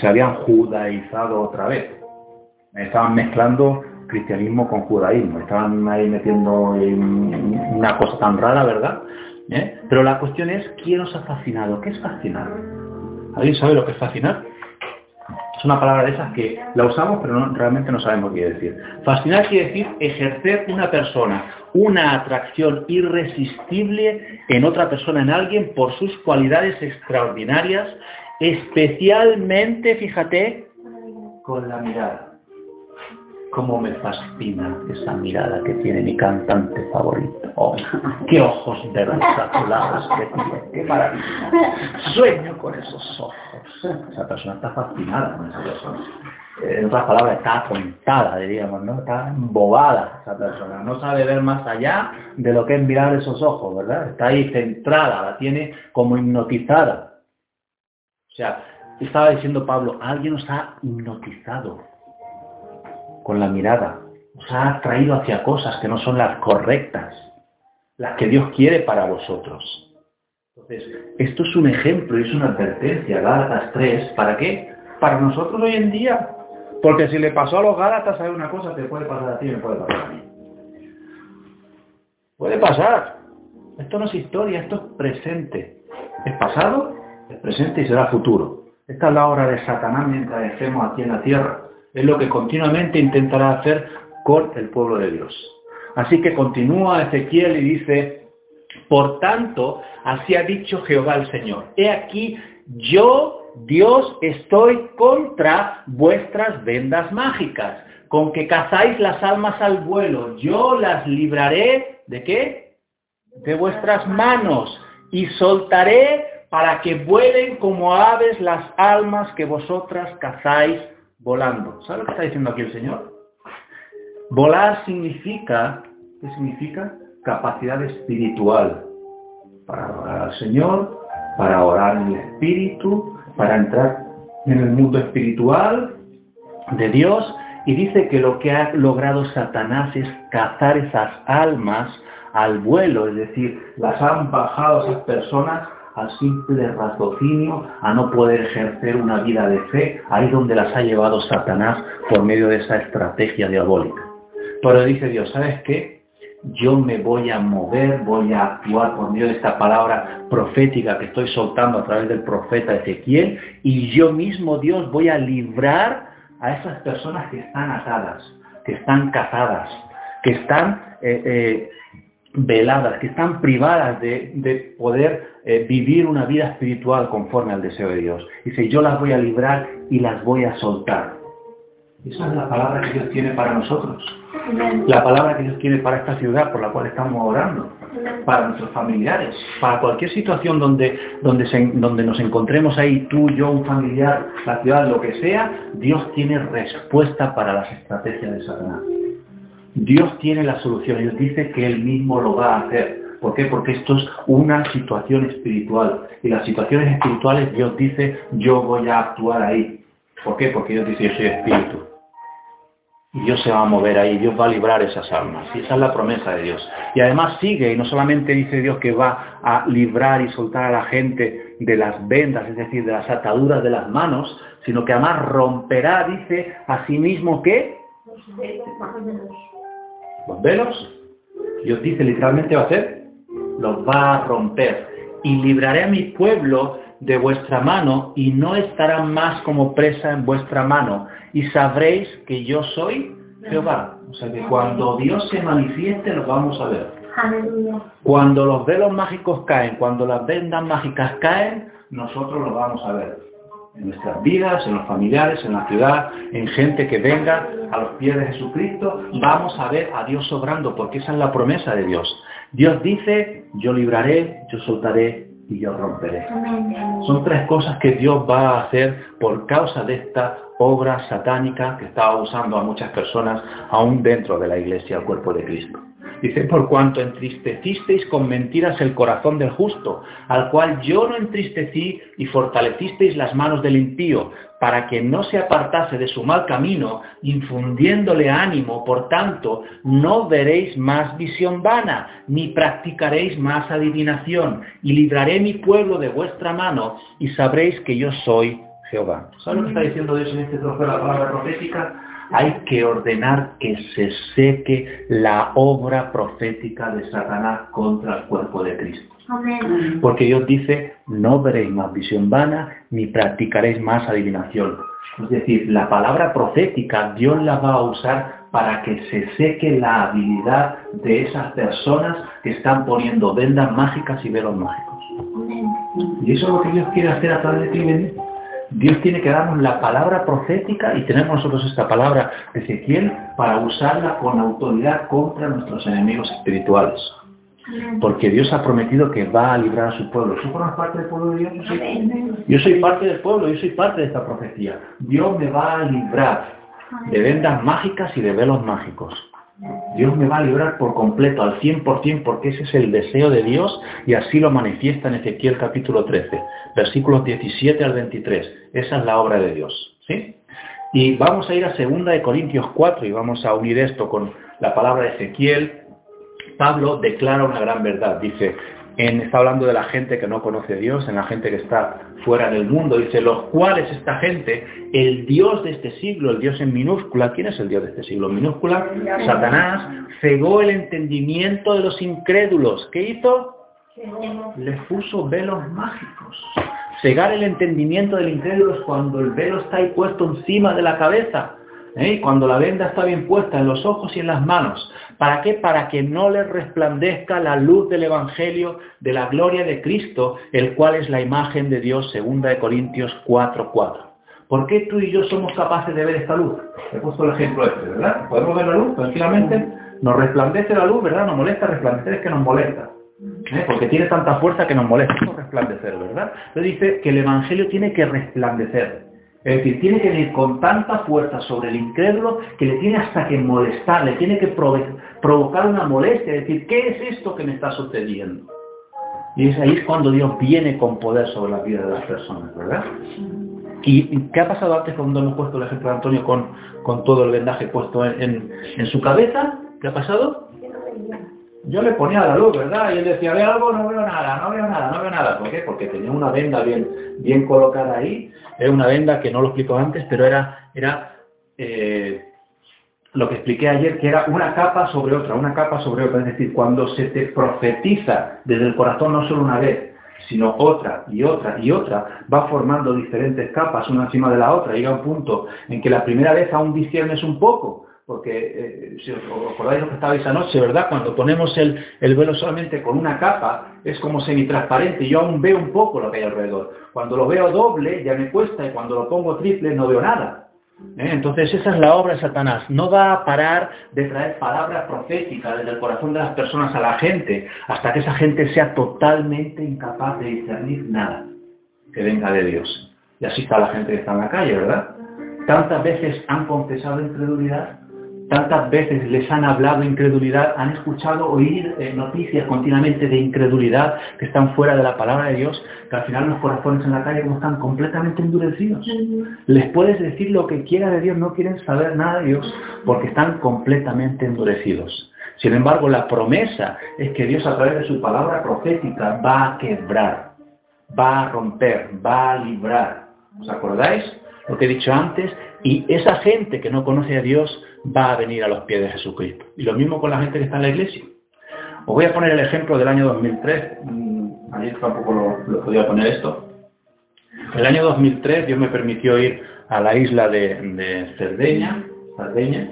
Se habían judaizado otra vez. Estaban mezclando cristianismo con judaísmo. Estaban ahí metiendo una cosa tan rara, ¿verdad? ¿eh? Pero la cuestión es, ¿quién os ha fascinado? ¿Qué es fascinar? ¿Alguien sabe lo que es fascinar? Es una palabra de esas que la usamos pero realmente no sabemos qué decir. Fascinar quiere decir ejercer una persona, una atracción irresistible en otra persona, en alguien, por sus cualidades extraordinarias, especialmente, fíjate, con la mirada. Cómo me fascina esa mirada que tiene mi cantante favorito. Oh, qué ojos verdes azulados que tiene, qué maravilla. Sueño con esos ojos. Esa persona está fascinada con esa persona. Eh, en otras palabras, está atontada, diríamos, ¿no? Está embobada esa persona. No sabe ver más allá de lo que es mirar esos ojos, ¿verdad? Está ahí centrada, la tiene como hipnotizada. Sea, estaba diciendo Pablo, alguien nos ha hipnotizado con la mirada, nos ha atraído hacia cosas que no son las correctas, las que Dios quiere para vosotros. Entonces, esto es un ejemplo y es una advertencia, Gálatas 3, ¿para qué? Para nosotros hoy en día. Porque si le pasó a los Gálatas, hay una cosa que puede pasar a ti y me puede pasar a mí. Puede pasar. Esto no es historia, esto es presente. Es pasado, es presente y será futuro. Esta es la obra de Satanás mientras estemos aquí en la tierra. Es lo que continuamente intentará hacer con el pueblo de Dios. Así que continúa Ezequiel y dice, por tanto, así ha dicho Jehová el Señor. He aquí, yo, Dios, estoy contra vuestras vendas mágicas, con que cazáis las almas al vuelo. Yo las libraré, ¿de qué? De vuestras manos, y soltaré para que vuelen como aves las almas que vosotras cazáis volando. ¿Sabe lo que está diciendo aquí el Señor? Volar significa, ¿qué significa? Capacidad espiritual. Para adorar al Señor, para orar en el Espíritu, para entrar en el mundo espiritual de Dios. Y dice que lo que ha logrado Satanás es cazar esas almas al vuelo, es decir, las han bajado esas personas al simple raciocinio, a no poder ejercer una vida de fe, ahí donde las ha llevado Satanás por medio de esa estrategia diabólica. Pero dice Dios, ¿sabes qué? Yo me voy a mover, voy a actuar por medio de esta palabra profética que estoy soltando a través del profeta Ezequiel y yo mismo, Dios, voy a librar a esas personas que están atadas, que están cazadas, que están eh, eh, veladas, que están privadas de, poder eh, vivir una vida espiritual conforme al deseo de Dios. Dice, yo las voy a librar y las voy a soltar. Esa es la palabra que Dios tiene para nosotros. La palabra que Dios tiene para esta ciudad por la cual estamos orando. Para nuestros familiares. Para cualquier situación donde, donde, donde nos encontremos ahí, tú, yo, un familiar, la ciudad, lo que sea, Dios tiene respuesta para las estrategias de Satanás. Dios tiene la solución, Dios dice que Él mismo lo va a hacer. ¿Por qué? Porque esto es una situación espiritual. Y las situaciones espirituales Dios dice, yo voy a actuar ahí. ¿Por qué? Porque Dios dice, yo soy espíritu. Y Dios se va a mover ahí, Dios va a librar esas almas. Y esa es la promesa de Dios. Y además sigue, y no solamente dice Dios que va a librar y soltar a la gente de las vendas, es decir, de las ataduras de las manos, sino que además romperá, dice, a sí mismo que los velos, Dios dice literalmente va a hacer, los va a romper. Y libraré a mi pueblo de vuestra mano y no estará más como presa en vuestra mano. Y sabréis que yo soy Jehová. O sea que cuando Dios se manifieste lo vamos a ver. Cuando los velos mágicos caen, cuando las vendas mágicas caen, nosotros lo vamos a ver en nuestras vidas, en los familiares, en la ciudad, en gente que venga a los pies de Jesucristo, vamos a ver a Dios sobrando, porque esa es la promesa de Dios. Dios dice, yo libraré, yo soltaré y yo romperé. Son tres cosas que Dios va a hacer por causa de esta obra satánica que estaba usando a muchas personas aún dentro de la iglesia, el cuerpo de Cristo. Dice, por cuanto entristecisteis con mentiras el corazón del justo, al cual yo no entristecí y fortalecisteis las manos del impío, para que no se apartase de su mal camino, infundiéndole ánimo, por tanto, no veréis más visión vana, ni practicaréis más adivinación, y libraré mi pueblo de vuestra mano, y sabréis que yo soy Jehová. ¿Sabes lo que está diciendo Dios en este trozo de la palabra profética? Hay que ordenar que se seque la obra profética de Satanás contra el cuerpo de Cristo. Porque Dios dice, no veréis más visión vana, ni practicaréis más adivinación. Es decir, la palabra profética Dios la va a usar para que se seque la habilidad de esas personas que están poniendo vendas mágicas y velos mágicos. Y eso es lo que Dios quiere hacer a través de ti, Dios tiene que darnos la palabra profética y tenemos nosotros esta palabra de Ezequiel para usarla con autoridad contra nuestros enemigos espirituales. Porque Dios ha prometido que va a librar a su pueblo. ¿Tú formas parte del pueblo de Dios? Yo soy, parte del pueblo, yo soy parte de esta profecía. Dios me va a librar de vendas mágicas y de velos mágicos. Dios me va a librar por completo, al 100%, porque ese es el deseo de Dios y así lo manifiesta en Ezequiel capítulo 13, versículos 17 al 23. Esa es la obra de Dios. ¿sí? Y vamos a ir a 2 de Corintios 4 y vamos a unir esto con la palabra de Ezequiel Pablo declara una gran verdad. Dice, está hablando de la gente que no conoce a Dios, en la gente que está fuera del mundo. Dice, los cuales esta gente, el Dios de este siglo, el Dios en minúscula, ¿quién es el Dios de este siglo? En minúscula, Satanás, cegó el entendimiento de los incrédulos. ¿Qué hizo? Les puso velos mágicos. Cegar el entendimiento del incrédulo es cuando el velo está ahí puesto encima de la cabeza. ¿eh? Cuando la venda está bien puesta en los ojos y en las manos. ¿Para qué? Para que no les resplandezca la luz del Evangelio de la gloria de Cristo, el cual es la imagen de Dios, segunda de Corintios 4.4. ¿Por qué tú y yo somos capaces de ver esta luz? He puesto el ejemplo este, ¿verdad? ¿Podemos ver la luz tranquilamente? Nos resplandece la luz, ¿verdad? Nos molesta, resplandecer es que nos molesta. ¿eh? Porque tiene tanta fuerza que nos molesta resplandecer, ¿verdad? Entonces dice que el Evangelio tiene que resplandecer. Es decir, tiene que venir con tanta fuerza sobre el incrédulo que le tiene hasta que molestar, le tiene que provocar una molestia, es decir, ¿qué es esto que me está sucediendo? Y es ahí cuando Dios viene con poder sobre la vida de las personas, ¿verdad? ¿Y qué ha pasado antes cuando hemos puesto el ejemplo de Antonio con, con todo el vendaje puesto en, en su cabeza? ¿Qué ha pasado? Yo le ponía la luz, ¿verdad? Y él decía, ve algo, no veo nada, no veo nada, no veo nada. ¿Por qué? Porque tenía una venda bien, bien colocada ahí. Era una venda que no lo explico antes, pero era, era eh, lo que expliqué ayer, que era una capa sobre otra, una capa sobre otra. Es decir, cuando se te profetiza desde el corazón no solo una vez, sino otra y otra y otra, va formando diferentes capas una encima de la otra. Llega un punto en que la primera vez aún disciernes un poco, porque eh, si os acordáis lo que estabais anoche, ¿verdad? Cuando ponemos el, velo solamente con una capa, es como semitransparente, yo aún veo un poco lo que hay alrededor. Cuando lo veo doble, ya me cuesta, y cuando lo pongo triple, no veo nada. ¿eh? Entonces esa es la obra de Satanás. No va a parar de traer palabras proféticas desde el corazón de las personas a la gente, hasta que esa gente sea totalmente incapaz de discernir nada que venga de Dios. Y así está la gente que está en la calle, ¿verdad? Tantas veces han confesado incredulidad tantas veces les han hablado incredulidad, han escuchado oír eh, noticias continuamente de incredulidad que están fuera de la palabra de Dios, que al final los corazones en la calle como están completamente endurecidos. Les puedes decir lo que quiera de Dios, no quieren saber nada de Dios porque están completamente endurecidos. Sin embargo, la promesa es que Dios a través de su palabra profética va a quebrar, va a romper, va a librar. ¿Os acordáis? Lo que he dicho antes, y esa gente que no conoce a Dios va a venir a los pies de Jesucristo. Y lo mismo con la gente que está en la iglesia. Os voy a poner el ejemplo del año 2003. Mm, ayer tampoco lo, podía poner esto. El año 2003 Dios me permitió ir a la isla de, Cerdeña, Cerdeña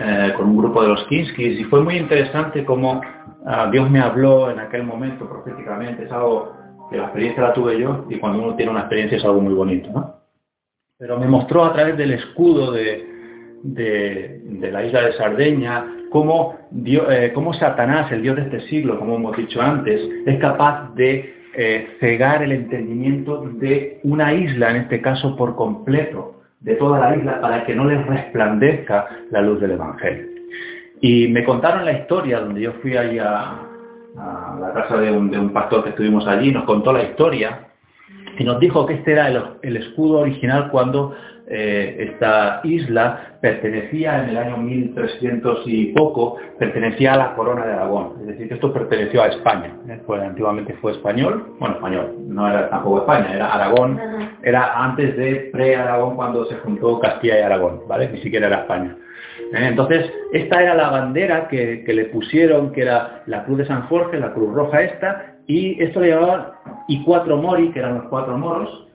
eh, con un grupo de los Kinskis y fue muy interesante cómo ah, Dios me habló en aquel momento proféticamente. Es algo que la experiencia la tuve yo y cuando uno tiene una experiencia es algo muy bonito. ¿no? Pero me mostró a través del escudo de, de, la isla de Sardeña, cómo, eh, Satanás, el Dios de este siglo, como hemos dicho antes, es capaz de eh, cegar el entendimiento de una isla, en este caso por completo, de toda la isla, para que no les resplandezca la luz del Evangelio. Y me contaron la historia, donde yo fui allá a, la casa de un, pastor que estuvimos allí, nos contó la historia y nos dijo que este era el, escudo original cuando eh, esta isla pertenecía en el año 1300 y poco, pertenecía a la corona de Aragón, es decir, que esto perteneció a España, ¿eh? antiguamente fue español, bueno, español, no era tampoco España, era Aragón, era antes de pre-Aragón cuando se juntó Castilla y Aragón, ¿vale? Ni siquiera era España. ¿Eh? Entonces, esta era la bandera que, le pusieron, que era la Cruz de San Jorge, la Cruz Roja esta, y esto le llamaban y cuatro mori, que eran los cuatro moros,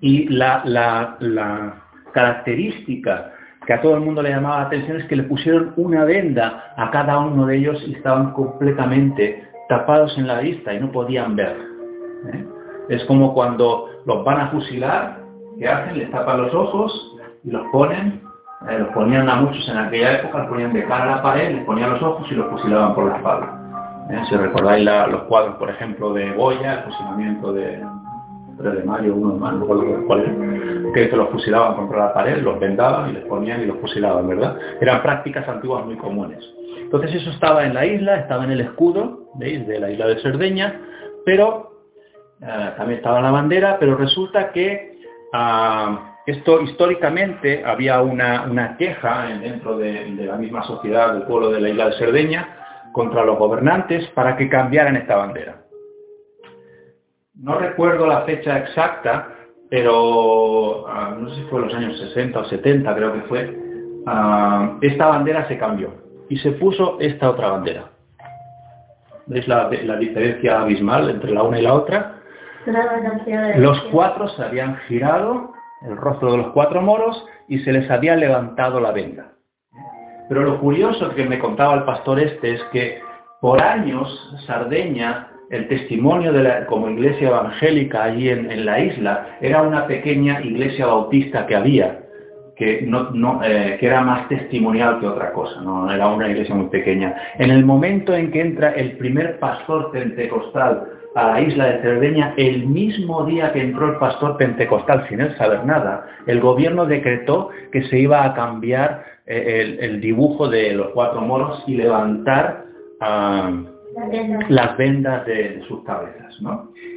y la, la, característica que a todo el mundo le llamaba la atención es que le pusieron una venda a cada uno de ellos y estaban completamente tapados en la vista y no podían ver. ¿eh? Es como cuando los van a fusilar, ¿qué hacen? Les tapan los ojos y los ponen eh, los ponían a muchos en aquella época, los ponían de cara a la pared, les ponían los ojos y los fusilaban por la espalda. Eh, si recordáis los cuadros, por ejemplo, de Goya, el fusilamiento de, de Mario, uno más, no recuerdo cuál es, que los fusilaban contra la pared, los vendaban y les ponían y los fusilaban, ¿verdad? Eran prácticas antiguas muy comunes. Entonces eso estaba en la isla, estaba en el escudo, ¿veis? De la isla de Cerdeña, pero eh, también estaba en la bandera, pero resulta que ah, esto históricamente había una, queja dentro de, la misma sociedad del pueblo de la isla de Cerdeña contra los gobernantes para que cambiaran esta bandera. No recuerdo la fecha exacta, pero ah, no sé si fue en los años 60 o 70 creo que fue, ah, esta bandera se cambió y se puso esta otra bandera. ¿Veis la, la diferencia abismal entre la una y la otra? Los cuatro se habían girado el rostro de los cuatro moros y se les había levantado la venda. Pero lo curioso que me contaba el pastor este es que por años Sardeña, el testimonio de la, como iglesia evangélica allí en, la isla, era una pequeña iglesia bautista que había, que, no, eh, que era más testimonial que otra cosa, no era una iglesia muy pequeña. En el momento en que entra el primer pastor pentecostal a la isla de Cerdeña el mismo día que entró el pastor pentecostal sin él saber nada. El gobierno decretó que se iba a cambiar el, dibujo de los cuatro moros y levantar las vendas de, sus cabezas.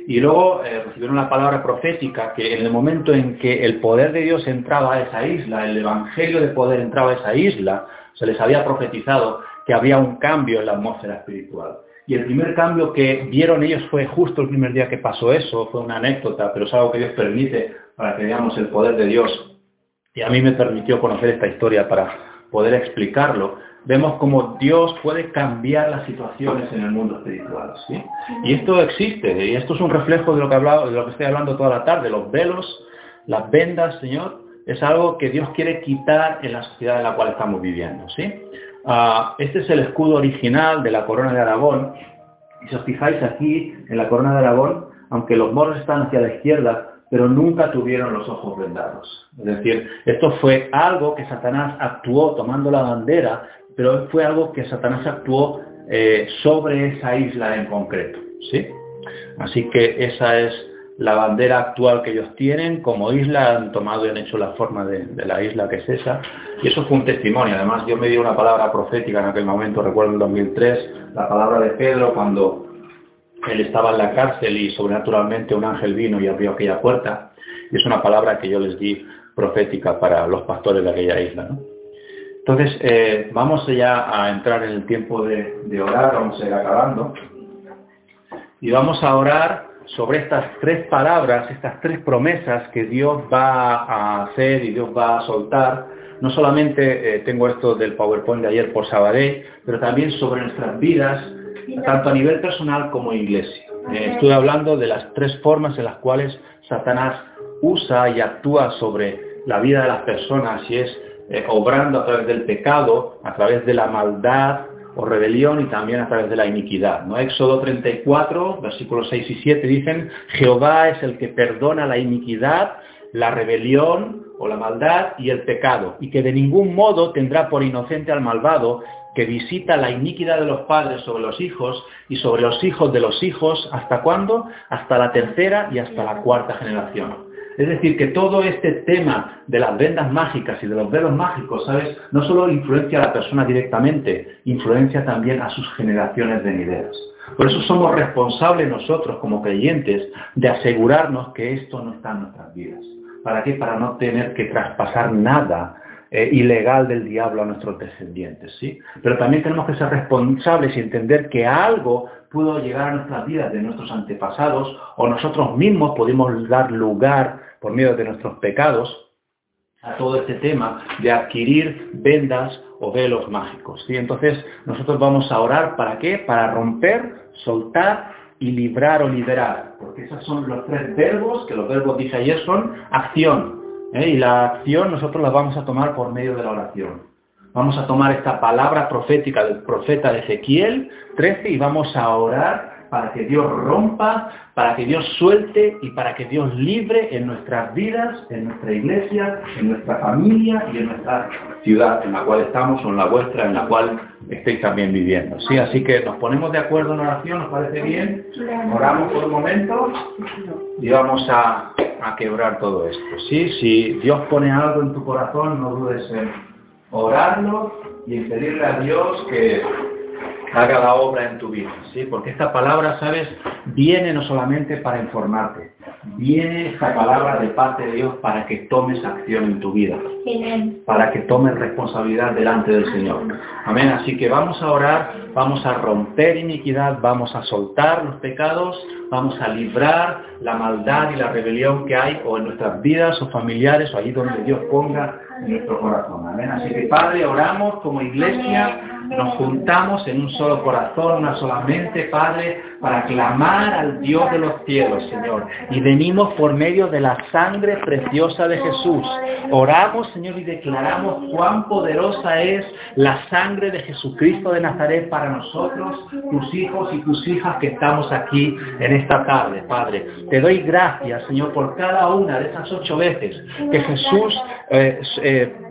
Y luego eh, recibieron la palabra profética que en el momento en que el poder de Dios entraba a esa isla, el evangelio de poder entraba a esa isla, se les había profetizado que había un cambio en la atmósfera espiritual. Y el primer cambio que vieron ellos fue justo el primer día que pasó eso, fue una anécdota, pero es algo que Dios permite para que veamos el poder de Dios. Y a mí me permitió conocer esta historia para poder explicarlo. Vemos cómo Dios puede cambiar las situaciones en el mundo espiritual. ¿sí? Y esto existe, y esto es un reflejo de lo que, hablado, de lo que estoy hablando toda la tarde, los velos, las vendas, Señor, es algo que Dios quiere quitar en la sociedad en la cual estamos viviendo. ¿sí? Ah, este es el escudo original de la corona de Aragón. Y si os fijáis aquí, en la corona de Aragón, aunque los moros están hacia la izquierda, pero nunca tuvieron los ojos vendados. Es decir, esto fue algo que Satanás actuó tomando la bandera, pero fue algo que Satanás actuó eh, sobre esa isla en concreto. ¿sí? Así que esa es la bandera actual que ellos tienen, como isla han tomado y han hecho la forma de, la isla que es esa, y eso fue un testimonio. Además, yo me di una palabra profética en aquel momento, recuerdo en 2003, la palabra de Pedro cuando él estaba en la cárcel y sobrenaturalmente un ángel vino y abrió aquella puerta, y es una palabra que yo les di profética para los pastores de aquella isla. Entonces, eh, vamos ya a entrar en el tiempo de, de orar, vamos a ir acabando, y vamos a orar sobre estas tres palabras, estas tres promesas que Dios va a hacer y Dios va a soltar. No solamente eh, tengo esto del PowerPoint de ayer por Sabadell, pero también sobre nuestras vidas, tanto a nivel personal como iglesia. Eh, estoy hablando de las tres formas en las cuales Satanás usa y actúa sobre la vida de las personas y es eh, obrando a través del pecado, a través de la maldad, o rebelión y también a través de la iniquidad. ¿no? Éxodo 34, versículos 6 y 7 dicen, Jehová es el que perdona la iniquidad, la rebelión o la maldad y el pecado, y que de ningún modo tendrá por inocente al malvado que visita la iniquidad de los padres sobre los hijos y sobre los hijos de los hijos, ¿hasta cuándo? Hasta la tercera y hasta la cuarta generación. Es decir, que todo este tema de las vendas mágicas y de los velos mágicos, ¿sabes? No solo influencia a la persona directamente, influencia también a sus generaciones venideras. Por eso somos responsables nosotros como creyentes de asegurarnos que esto no está en nuestras vidas. ¿Para qué? Para no tener que traspasar nada eh, ilegal del diablo a nuestros descendientes, ¿sí? Pero también tenemos que ser responsables y entender que algo pudo llegar a nuestras vidas de nuestros antepasados o nosotros mismos pudimos dar lugar por medio de nuestros pecados a todo este tema de adquirir vendas o velos mágicos. ¿sí? Entonces nosotros vamos a orar para qué? Para romper, soltar y librar o liberar. Porque esos son los tres verbos, que los verbos dije ayer son acción. ¿Eh? Y la acción nosotros la vamos a tomar por medio de la oración. Vamos a tomar esta palabra profética del profeta de Ezequiel 13 y vamos a orar para que Dios rompa, para que Dios suelte y para que Dios libre en nuestras vidas, en nuestra iglesia, en nuestra familia y en nuestra ciudad en la cual estamos o en la vuestra en la cual estéis también viviendo. ¿sí? Así que nos ponemos de acuerdo en oración, ¿nos parece bien? Oramos por un momento y vamos a, a quebrar todo esto. ¿sí? Si Dios pone algo en tu corazón, no dudes en orarlo y pedirle a Dios que haga la obra en tu vida, ¿sí? Porque esta palabra, ¿sabes? Viene no solamente para informarte, viene esta palabra de parte de Dios para que tomes acción en tu vida, para que tomes responsabilidad delante del Señor. Amén. Así que vamos a orar, vamos a romper iniquidad, vamos a soltar los pecados, vamos a librar la maldad y la rebelión que hay o en nuestras vidas o familiares o allí donde Dios ponga en nuestro corazón. Amén. Así que Padre, oramos como iglesia nos juntamos en un solo corazón, una sola mente, Padre, para clamar al Dios de los cielos, Señor. Y venimos por medio de la sangre preciosa de Jesús. Oramos, Señor, y declaramos cuán poderosa es la sangre de Jesucristo de Nazaret para nosotros, tus hijos y tus hijas que estamos aquí en esta tarde, Padre. Te doy gracias, Señor, por cada una de esas ocho veces que Jesús eh, eh,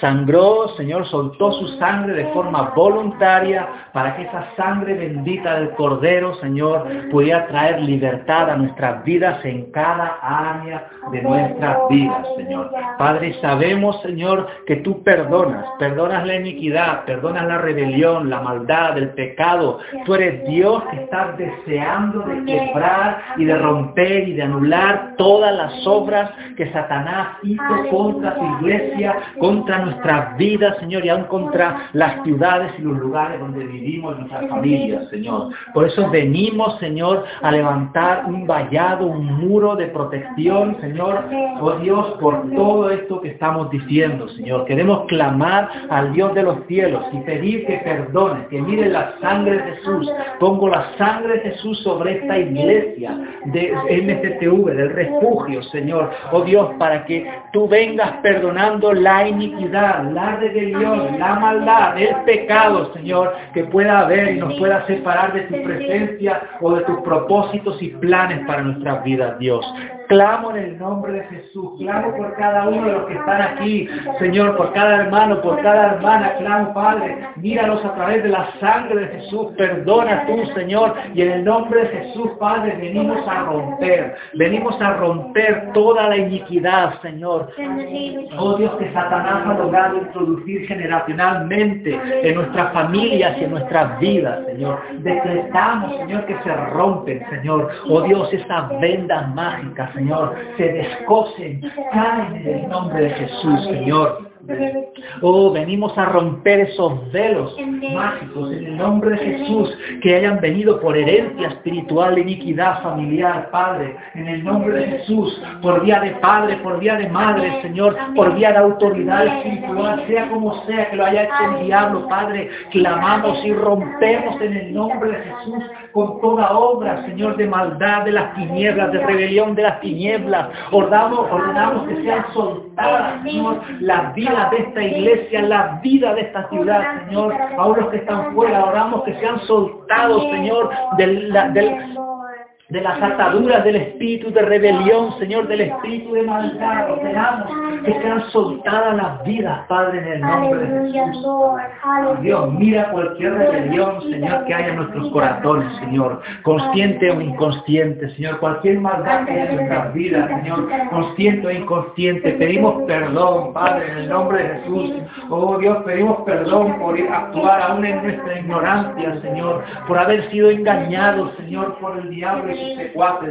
sangró, Señor, soltó su sangre de forma voluntaria para que esa sangre bendita del Cordero, Señor, pudiera traer libertad a nuestras vidas en cada área de nuestras vidas, Señor. Padre, sabemos, Señor, que tú perdonas, perdonas la iniquidad, perdonas la rebelión, la maldad, el pecado. Tú eres Dios que estás deseando de quebrar y de romper y de anular todas las obras que Satanás hizo contra su iglesia, contra nuestras vidas, Señor, y aún contra las ciudades y los lugares donde vivimos, nuestras familias, Señor. Por eso venimos, Señor, a levantar un vallado, un muro de protección, Señor, oh Dios, por todo esto que estamos diciendo, Señor. Queremos clamar al Dios de los cielos y pedir que perdone, que mire la sangre de Jesús. Pongo la sangre de Jesús sobre esta iglesia de MCTV, del refugio, Señor. Oh Dios, para que tú vengas perdonando la iniquidad la rebelión, la maldad, el pecado, Señor, que pueda haber y nos pueda separar de tu presencia o de tus propósitos y planes para nuestras vidas, Dios. Clamo en el nombre de Jesús, clamo por cada uno de los que están aquí, Señor, por cada hermano, por cada hermana, clamo, Padre, míralos a través de la sangre de Jesús, perdona tú, Señor, y en el nombre de Jesús, Padre, venimos a romper, venimos a romper toda la iniquidad, Señor. Oh Dios, que Satanás ha logrado introducir generacionalmente en nuestras familias y en nuestras vidas, Señor. Decretamos, Señor, que se rompen, Señor. Oh Dios, esas vendas mágicas, Señor, se descosen, caen en el nombre de Jesús, Señor. Oh, venimos a romper esos velos mágicos en el nombre de Jesús que hayan venido por herencia espiritual, iniquidad familiar, Padre, en el nombre de Jesús, por vía de Padre, por vía de Madre, Señor, por vía de autoridad espiritual, sea como sea que lo haya hecho el diablo, Padre, clamamos y rompemos en el nombre de Jesús con toda obra, Señor, de maldad de las tinieblas, de rebelión de las tinieblas. Ordenamos, ordenamos que sean soltadas, Señor, las vidas de esta iglesia, la vida de esta ciudad, Señor. Ahora los que están fuera, oramos que sean soltados, Señor, del de las ataduras del espíritu de rebelión, Señor, del espíritu de maldad. Ordenamos que sean soltadas las vidas, Padre, en el nombre de Jesús. Dios, mira cualquier rebelión, Señor, que haya en nuestros corazones, Señor, consciente o inconsciente, Señor, cualquier maldad que haya en nuestras vidas, Señor, consciente o inconsciente. Pedimos perdón, Padre, en el nombre de Jesús. Oh Dios, pedimos perdón por actuar aún en nuestra ignorancia, Señor, por haber sido engañados, Señor, por el diablo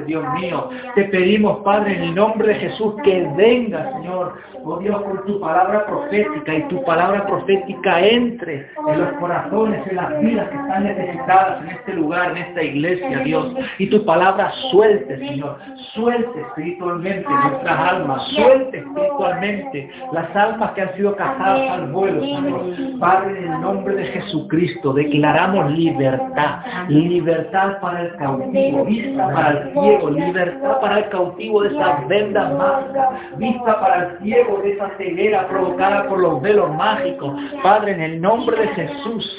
Dios mío. Te pedimos, Padre, en el nombre de Jesús, que venga, Señor, oh Dios, con tu palabra profética y tu palabra profética entre en los corazones, en las vidas que están necesitadas en este lugar, en esta iglesia, Dios. Y tu palabra suelte, Señor, suelte espiritualmente nuestras almas, suelte espiritualmente las almas que han sido cazadas al vuelo, Señor. Padre, en el nombre de Jesucristo, declaramos libertad, libertad para el cautivo, para el ciego, libertad para el cautivo de esas vendas mágicas, vista para el ciego de esa ceguera provocada por los velos mágicos. Padre, en el nombre de Jesús,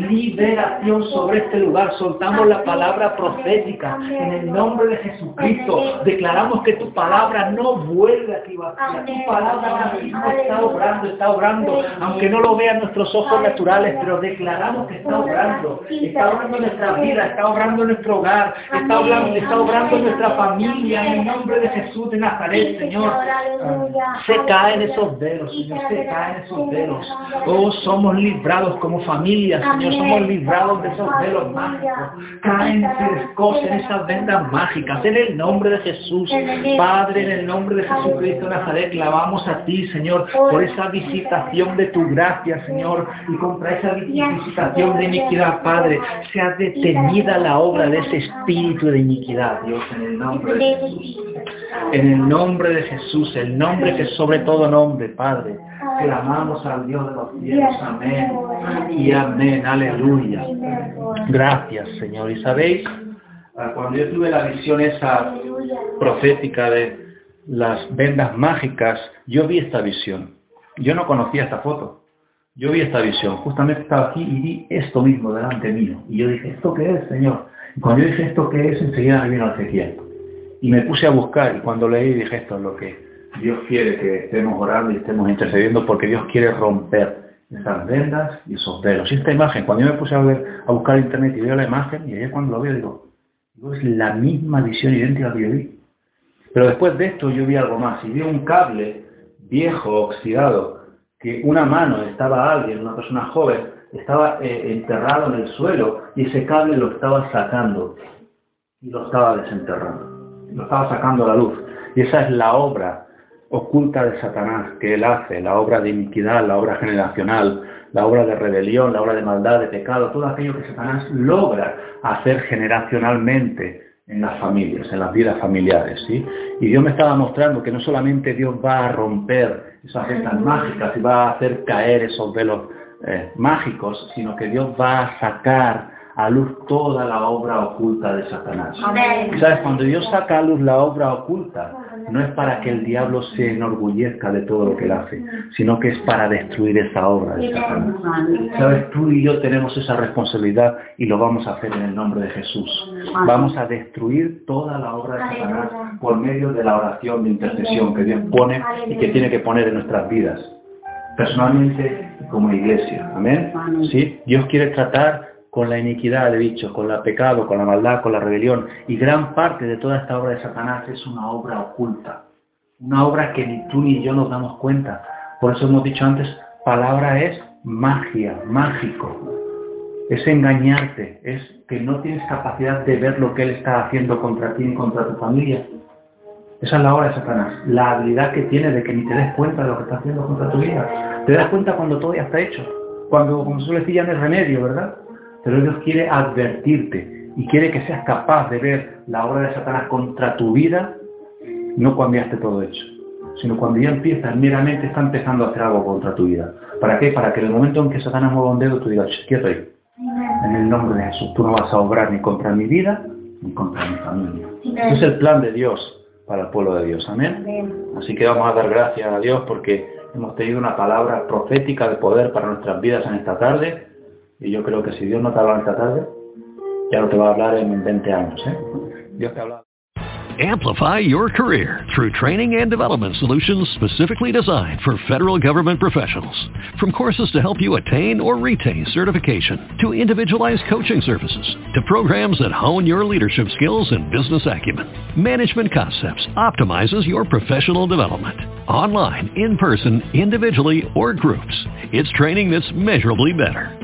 liberación sobre este lugar. Soltamos la palabra profética en el nombre de Jesucristo. Declaramos que tu palabra no vuelve aquí vacía. Tu palabra está obrando, está obrando, aunque no lo vean nuestros ojos naturales, pero declaramos que está obrando. Está obrando nuestra vida, está obrando nuestro hogar, está obrando, nuestra familia en el nombre de Jesús de Nazaret, Señor. Se caen esos velos, Señor, se caen esos velos. Oh, somos librados como familia, Señor, somos librados de esos velos mágicos. Caen, se descosen esas vendas mágicas en el nombre de Jesús. Padre, en el nombre de Jesucristo de Nazaret, clavamos a ti, Señor, por esa visitación de tu gracia, Señor, y contra esa visitación de iniquidad, Padre, sea detenida la obra de ese espíritu de iniquidad, Dios, en el nombre de Jesús. En el nombre de Jesús, el nombre que es sobre todo nombre, Padre clamamos al Dios de los cielos. Amén. Y amén. Aleluya. Gracias, Señor. Y sabéis, ah, cuando yo tuve la visión esa profética de las vendas mágicas, yo vi esta visión. Yo no conocía esta foto. Yo vi esta visión. Justamente estaba aquí y vi esto mismo delante mío. Y yo dije, ¿esto qué es, Señor? Y cuando yo dije esto qué es, enseguida me vino Ezequiel. Y me puse a buscar y cuando leí dije, esto es lo que Dios quiere que estemos orando y estemos intercediendo porque Dios quiere romper esas vendas y esos velos. Y esta imagen, cuando yo me puse a, ver, a buscar internet y veo la imagen, y ayer cuando lo veo digo, es la misma visión idéntica que yo vi. Pero después de esto yo vi algo más, y vi un cable viejo, oxidado, que una mano estaba alguien, una persona joven, estaba eh, enterrado en el suelo y ese cable lo estaba sacando y lo estaba desenterrando, lo estaba sacando a la luz. Y esa es la obra oculta de Satanás que él hace, la obra de iniquidad, la obra generacional, la obra de rebelión, la obra de maldad, de pecado, todo aquello que Satanás logra hacer generacionalmente en las familias, en las vidas familiares. ¿sí? Y Dios me estaba mostrando que no solamente Dios va a romper esas ventas mágicas y va a hacer caer esos velos eh, mágicos, sino que Dios va a sacar a luz toda la obra oculta de Satanás. ¿Sabes? Cuando Dios saca a luz la obra oculta, no es para que el diablo se enorgullezca de todo lo que él hace, sino que es para destruir esa obra de Satanás. ¿Sabes? Tú y yo tenemos esa responsabilidad y lo vamos a hacer en el nombre de Jesús. Vamos a destruir toda la obra de Satanás por medio de la oración de intercesión que Dios pone y que tiene que poner en nuestras vidas, personalmente como iglesia. Amén. ¿Sí? Dios quiere tratar con la iniquidad, he dicho, con el pecado, con la maldad, con la rebelión. Y gran parte de toda esta obra de Satanás es una obra oculta. Una obra que ni tú ni yo nos damos cuenta. Por eso hemos dicho antes, palabra es magia, mágico. Es engañarte, es que no tienes capacidad de ver lo que Él está haciendo contra ti y contra tu familia. Esa es la obra de Satanás. La habilidad que tiene de que ni te des cuenta de lo que está haciendo contra tu vida. Te das cuenta cuando todo ya está hecho. Cuando, como suele decir, ya no es remedio, ¿verdad? Pero Dios quiere advertirte y quiere que seas capaz de ver la obra de Satanás contra tu vida, no cuando ya esté todo hecho, sino cuando ya empiezas, meramente está empezando a hacer algo contra tu vida. ¿Para qué? Para que en el momento en que Satanás mueva un dedo, tú digas, quieto ahí. En el nombre de Jesús, tú no vas a obrar ni contra mi vida, ni contra mi familia. Ese es el plan de Dios para el pueblo de Dios. Amén. Así que vamos a dar gracias a Dios porque hemos tenido una palabra profética de poder para nuestras vidas en esta tarde y yo creo que si Dios no te habla esta tarde, ya no te va a hablar en 20 años. ¿eh? Dios te habla. Amplify your career through training and development solutions specifically designed for federal government professionals. From courses to help you attain or retain certification, to individualized coaching services, to programs that hone your leadership skills and business acumen, Management Concepts optimizes your professional development. Online, in person, individually, or groups, it's training that's measurably better.